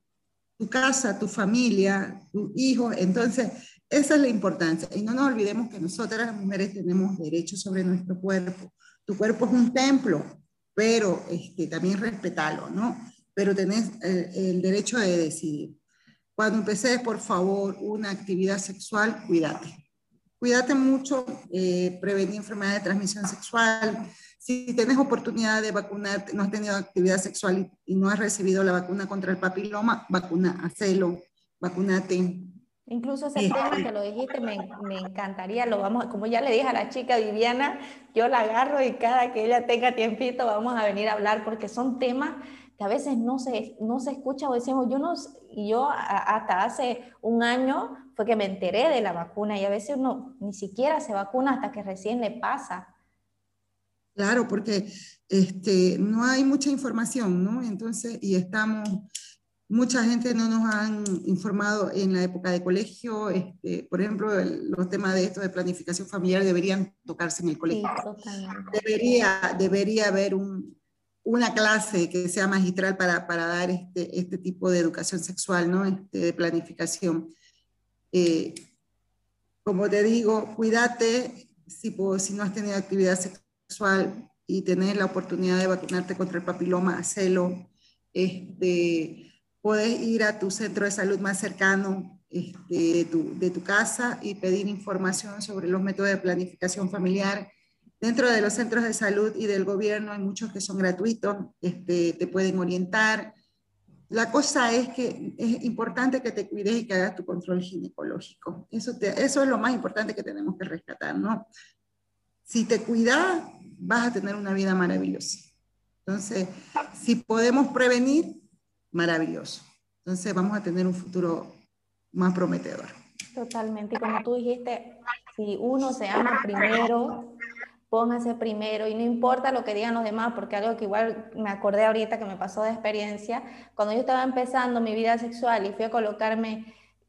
tu casa, tu familia, tu hijo. Entonces, esa es la importancia. Y no nos olvidemos que nosotras las mujeres tenemos derechos sobre nuestro cuerpo. Tu cuerpo es un templo, pero este, también respetarlo, ¿no? Pero tenés el, el derecho de decidir. Cuando empeces, por favor, una actividad sexual, cuídate Cuídate mucho, eh, prevenir enfermedades de transmisión sexual. Si tienes oportunidad de vacunarte, no has tenido actividad sexual y, no has recibido la vacuna contra el papiloma, vacuna, hacelo, vacunate. Incluso ese tema que lo dijiste, me, me, encantaría, lo vamos, como ya le dije a la chica Viviana, yo la agarro y cada que ella tenga tiempito vamos a venir a hablar porque son temas que a veces no se, no se escucha o decimos, yo, no, yo hasta hace un año fue que me enteré de la vacuna y a veces uno ni siquiera se vacuna hasta que recién le pasa. Claro, porque este, no hay mucha información, ¿no? Entonces, y estamos, mucha gente no nos han informado en la época de colegio, este, por ejemplo, los temas de esto de planificación familiar deberían tocarse en el colegio. debería, debería haber un, una clase que sea magistral para, para dar este, este, tipo de educación sexual, ¿no? Este, de planificación. Eh, como te digo, cuídate, si, no has tenido actividad sexual y tenés la oportunidad de vacunarte contra el papiloma, hacelo. Este, puedes ir a tu centro de salud más cercano este, de, tu, de tu casa y pedir información sobre los métodos de planificación familiar. Dentro de los centros de salud y del gobierno hay muchos que son gratuitos, este, te pueden orientar. La cosa es que es importante que te cuides y que hagas tu control ginecológico. Eso, es lo más importante que tenemos que rescatar, ¿no? Si te cuidas, vas a tener una vida maravillosa. Entonces, si podemos prevenir, maravilloso. Entonces, vamos a tener un futuro más prometedor. Totalmente. Y como tú dijiste, si uno se ama primero, póngase primero y no importa lo que digan los demás, porque algo que igual me acordé ahorita que me pasó de experiencia, cuando yo estaba empezando mi vida sexual y fui a colocarme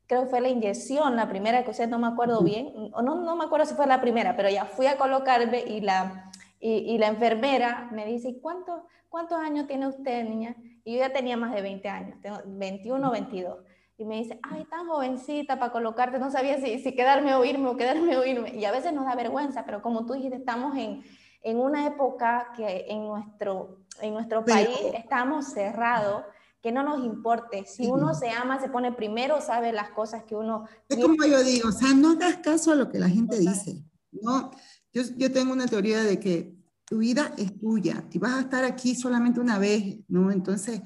creo que fue la inyección, la primera que usted no me acuerdo bien, o no, no me acuerdo si fue la primera, pero ya fui a colocarme y la, y, la enfermera me dice, ¿cuántos, ¿cuántos años tiene usted, niña? Y yo ya tenía más de 20 años, tengo 21 o 22. Y me dice, ay, tan jovencita para colocarte, no sabía si, si quedarme o irme o quedarme o irme. Y a veces nos da vergüenza, pero como tú dijiste, estamos en, en una época que en nuestro, en nuestro país estamos cerrados que no nos importe. Si uno se ama, se pone primero, sabe las cosas que uno... Es como yo digo, o sea, no hagas caso a lo que la gente dice. ¿no? Yo, yo tengo una teoría de que tu vida es tuya y vas a estar aquí solamente una vez, ¿no? Entonces,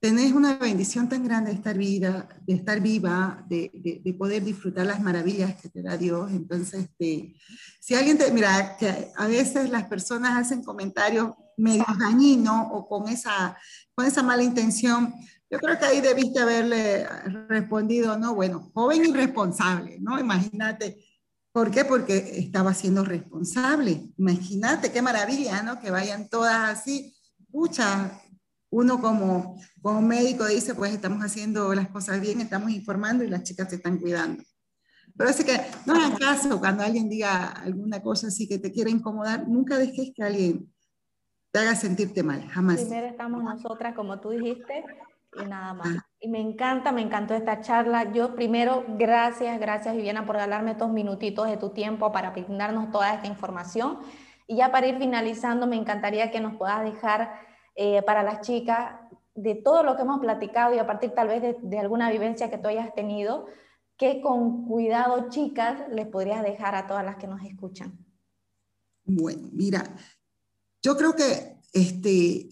tenés una bendición tan grande de estar, vida, de estar viva, de, de, poder disfrutar las maravillas que te da Dios. Entonces, este, si alguien te, mira, que a veces las personas hacen comentarios medio dañinos o con esa con esa mala intención, yo creo que ahí debiste haberle respondido, no, bueno, joven y responsable, ¿no? Imagínate. ¿Por qué? Porque estaba siendo responsable. Imagínate, qué maravilla, ¿no? Que vayan todas así. Pucha, uno como, como médico dice, pues estamos haciendo las cosas bien, estamos informando y las chicas se están cuidando. Pero así que no hagas caso cuando alguien diga alguna cosa así que te quiera incomodar, nunca dejes que alguien te haga sentirte mal, jamás. Primero estamos nosotras, como tú dijiste, y nada más. Ah. Y me encanta, me encantó esta charla. Yo primero, gracias, gracias Viviana por darme estos minutitos de tu tiempo para brindarnos toda esta información. Y ya para ir finalizando, me encantaría que nos puedas dejar eh, para las chicas de todo lo que hemos platicado y a partir tal vez de, alguna vivencia que tú hayas tenido, que con cuidado, chicas, les podrías dejar a todas las que nos escuchan. Bueno, mira, yo creo que, este,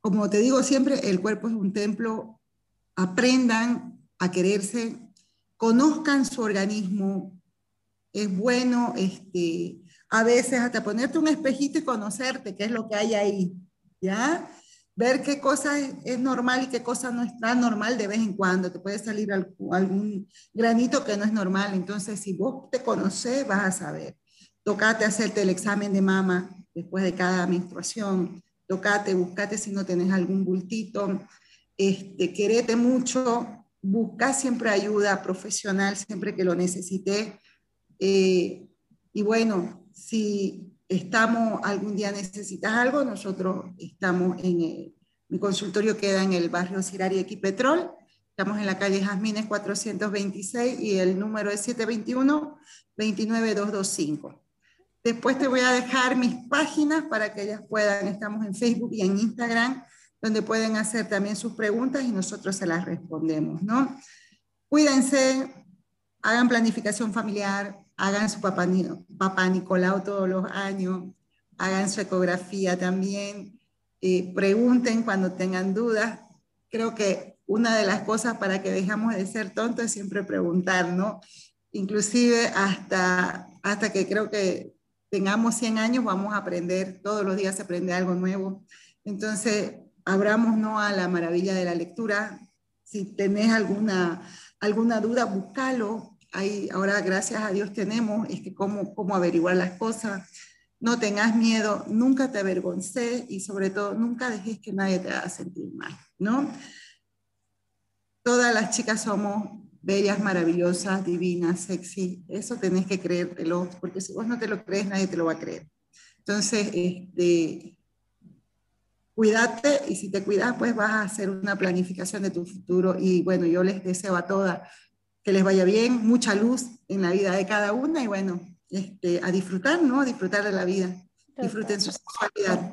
como te digo siempre, el cuerpo es un templo. Aprendan a quererse, conozcan su organismo. Es bueno, este, a veces hasta ponerte un espejito y conocerte, qué es lo que hay ahí, Ver qué cosa es, normal y qué cosa no está normal de vez en cuando. Te puede salir algún granito que no es normal. Entonces, si vos te conoces, vas a saber. Tocate hacerte el examen de mama, después de cada menstruación, tocate, buscate si no tenés algún bultito, este, querete mucho, busca siempre ayuda profesional siempre que lo necesites. Eh, y bueno, si estamos, algún día necesitas algo, nosotros estamos en el, mi consultorio queda en el barrio Cirari Equipetrol, estamos en la calle Jazmines 426 y el número es 721 29225. Después te voy a dejar mis páginas para que ellas puedan, estamos en Facebook y en Instagram, donde pueden hacer también sus preguntas y nosotros se las respondemos, ¿no? Cuídense, hagan planificación familiar, hagan su papá, papá Nicolau todos los años, hagan su ecografía también, eh, pregunten cuando tengan dudas. Creo que una de las cosas para que dejamos de ser tontos es siempre preguntar, ¿no? Inclusive hasta, hasta que creo que tengamos 100 años, vamos a aprender, todos los días se aprende algo nuevo. Entonces, abramos ¿no? a la maravilla de la lectura. Si tenés alguna, alguna duda, búscalo. Ahora, gracias a Dios, tenemos es que cómo, cómo averiguar las cosas. No tengas miedo, nunca te avergonces y sobre todo nunca dejes que nadie te haga sentir mal, ¿no? Todas las chicas somos bellas, maravillosas, divinas, sexy. Eso tenés que creértelo, porque si vos no te lo crees, nadie te lo va a creer. Entonces, este, cuídate y si te cuidas, pues vas a hacer una planificación de tu futuro. Y bueno, yo les deseo a todas que les vaya bien, mucha luz en la vida de cada una y bueno, este, a disfrutar, ¿no? A disfrutar de la vida. Disfruten su sexualidad.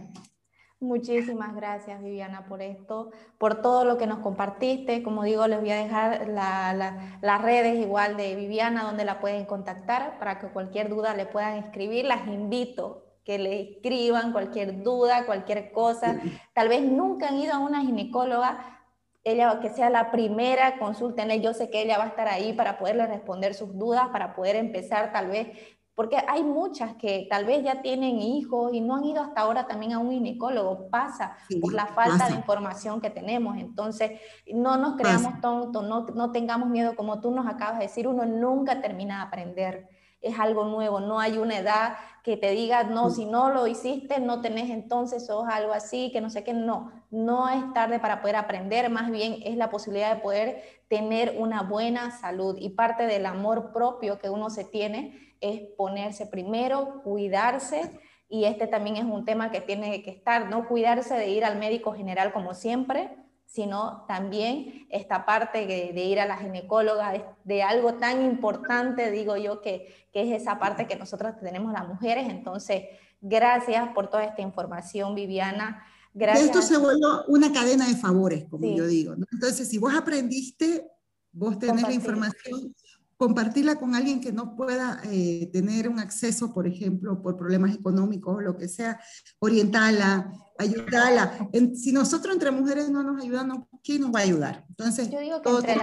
Muchísimas gracias, Viviana, por esto, por todo lo que nos compartiste. Como digo, les voy a dejar las redes igual de Viviana, donde la pueden contactar para que cualquier duda le puedan escribir. Las invito que le escriban cualquier duda, cualquier cosa. Tal vez nunca han ido a una ginecóloga, ella que sea la primera, consúltenle. Yo sé que ella va a estar ahí para poderle responder sus dudas, para poder empezar tal vez porque hay muchas que tal vez ya tienen hijos y no han ido hasta ahora también a un ginecólogo, pasa por la falta de información que tenemos. Entonces, no nos creamos tontos, no, no tengamos miedo, como tú nos acabas de decir, uno nunca termina de aprender. Es algo nuevo, no hay una edad que te diga, no, si no lo hiciste, no tenés entonces, sos algo así, que no sé qué, no, no es tarde para poder aprender, más bien es la posibilidad de poder tener una buena salud. Y parte del amor propio que uno se tiene es ponerse primero, cuidarse, y este también es un tema que tiene que estar, no cuidarse de ir al médico general como siempre, sino también esta parte de, ir a la ginecóloga, de, algo tan importante, digo yo, que, es esa parte que nosotros tenemos las mujeres. Entonces, gracias por toda esta información, Viviana. Gracias. Esto se vuelve una cadena de favores, como yo digo. Entonces, si vos aprendiste, vos tenés la información, compartirla con alguien que no pueda eh, tener un acceso, por ejemplo, por problemas económicos o lo que sea, orientarla, ayudarla. si nosotros entre mujeres no nos ayudamos, ¿quién nos va a ayudar? Entonces, yo digo que entre,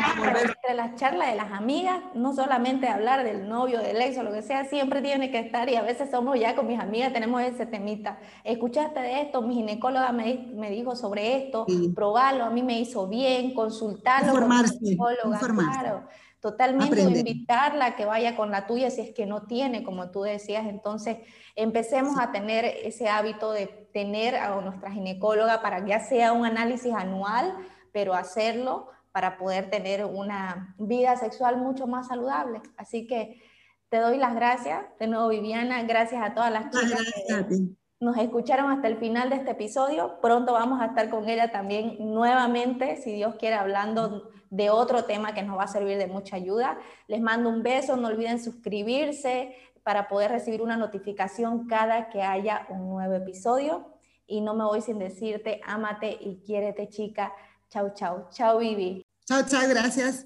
las charlas de las amigas, no solamente hablar del novio, del ex o lo que sea, siempre tiene que estar y a veces somos ya con mis amigas, tenemos ese temita. Escuchaste de esto, mi ginecóloga me, me dijo sobre esto, probarlo, a mí me hizo bien, consultarlo informarse, con mi psicóloga, claro totalmente invitarla a que vaya con la tuya si es que no tiene, como tú decías. Entonces, empecemos a tener ese hábito de tener a nuestra ginecóloga para que ya sea un análisis anual, pero hacerlo para poder tener una vida sexual mucho más saludable. Así que te doy las gracias de nuevo, Viviana. Gracias a todas las chicas que nos escucharon hasta el final de este episodio. Pronto vamos a estar con ella también nuevamente, si Dios quiere, hablando de otro tema que nos va a servir de mucha ayuda. Les mando un beso, no olviden suscribirse para poder recibir una notificación cada que haya un nuevo episodio. Y no me voy sin decirte, ámate y quiérete chica. Chau, chau. Chau, Vivi. Chao, chao, gracias.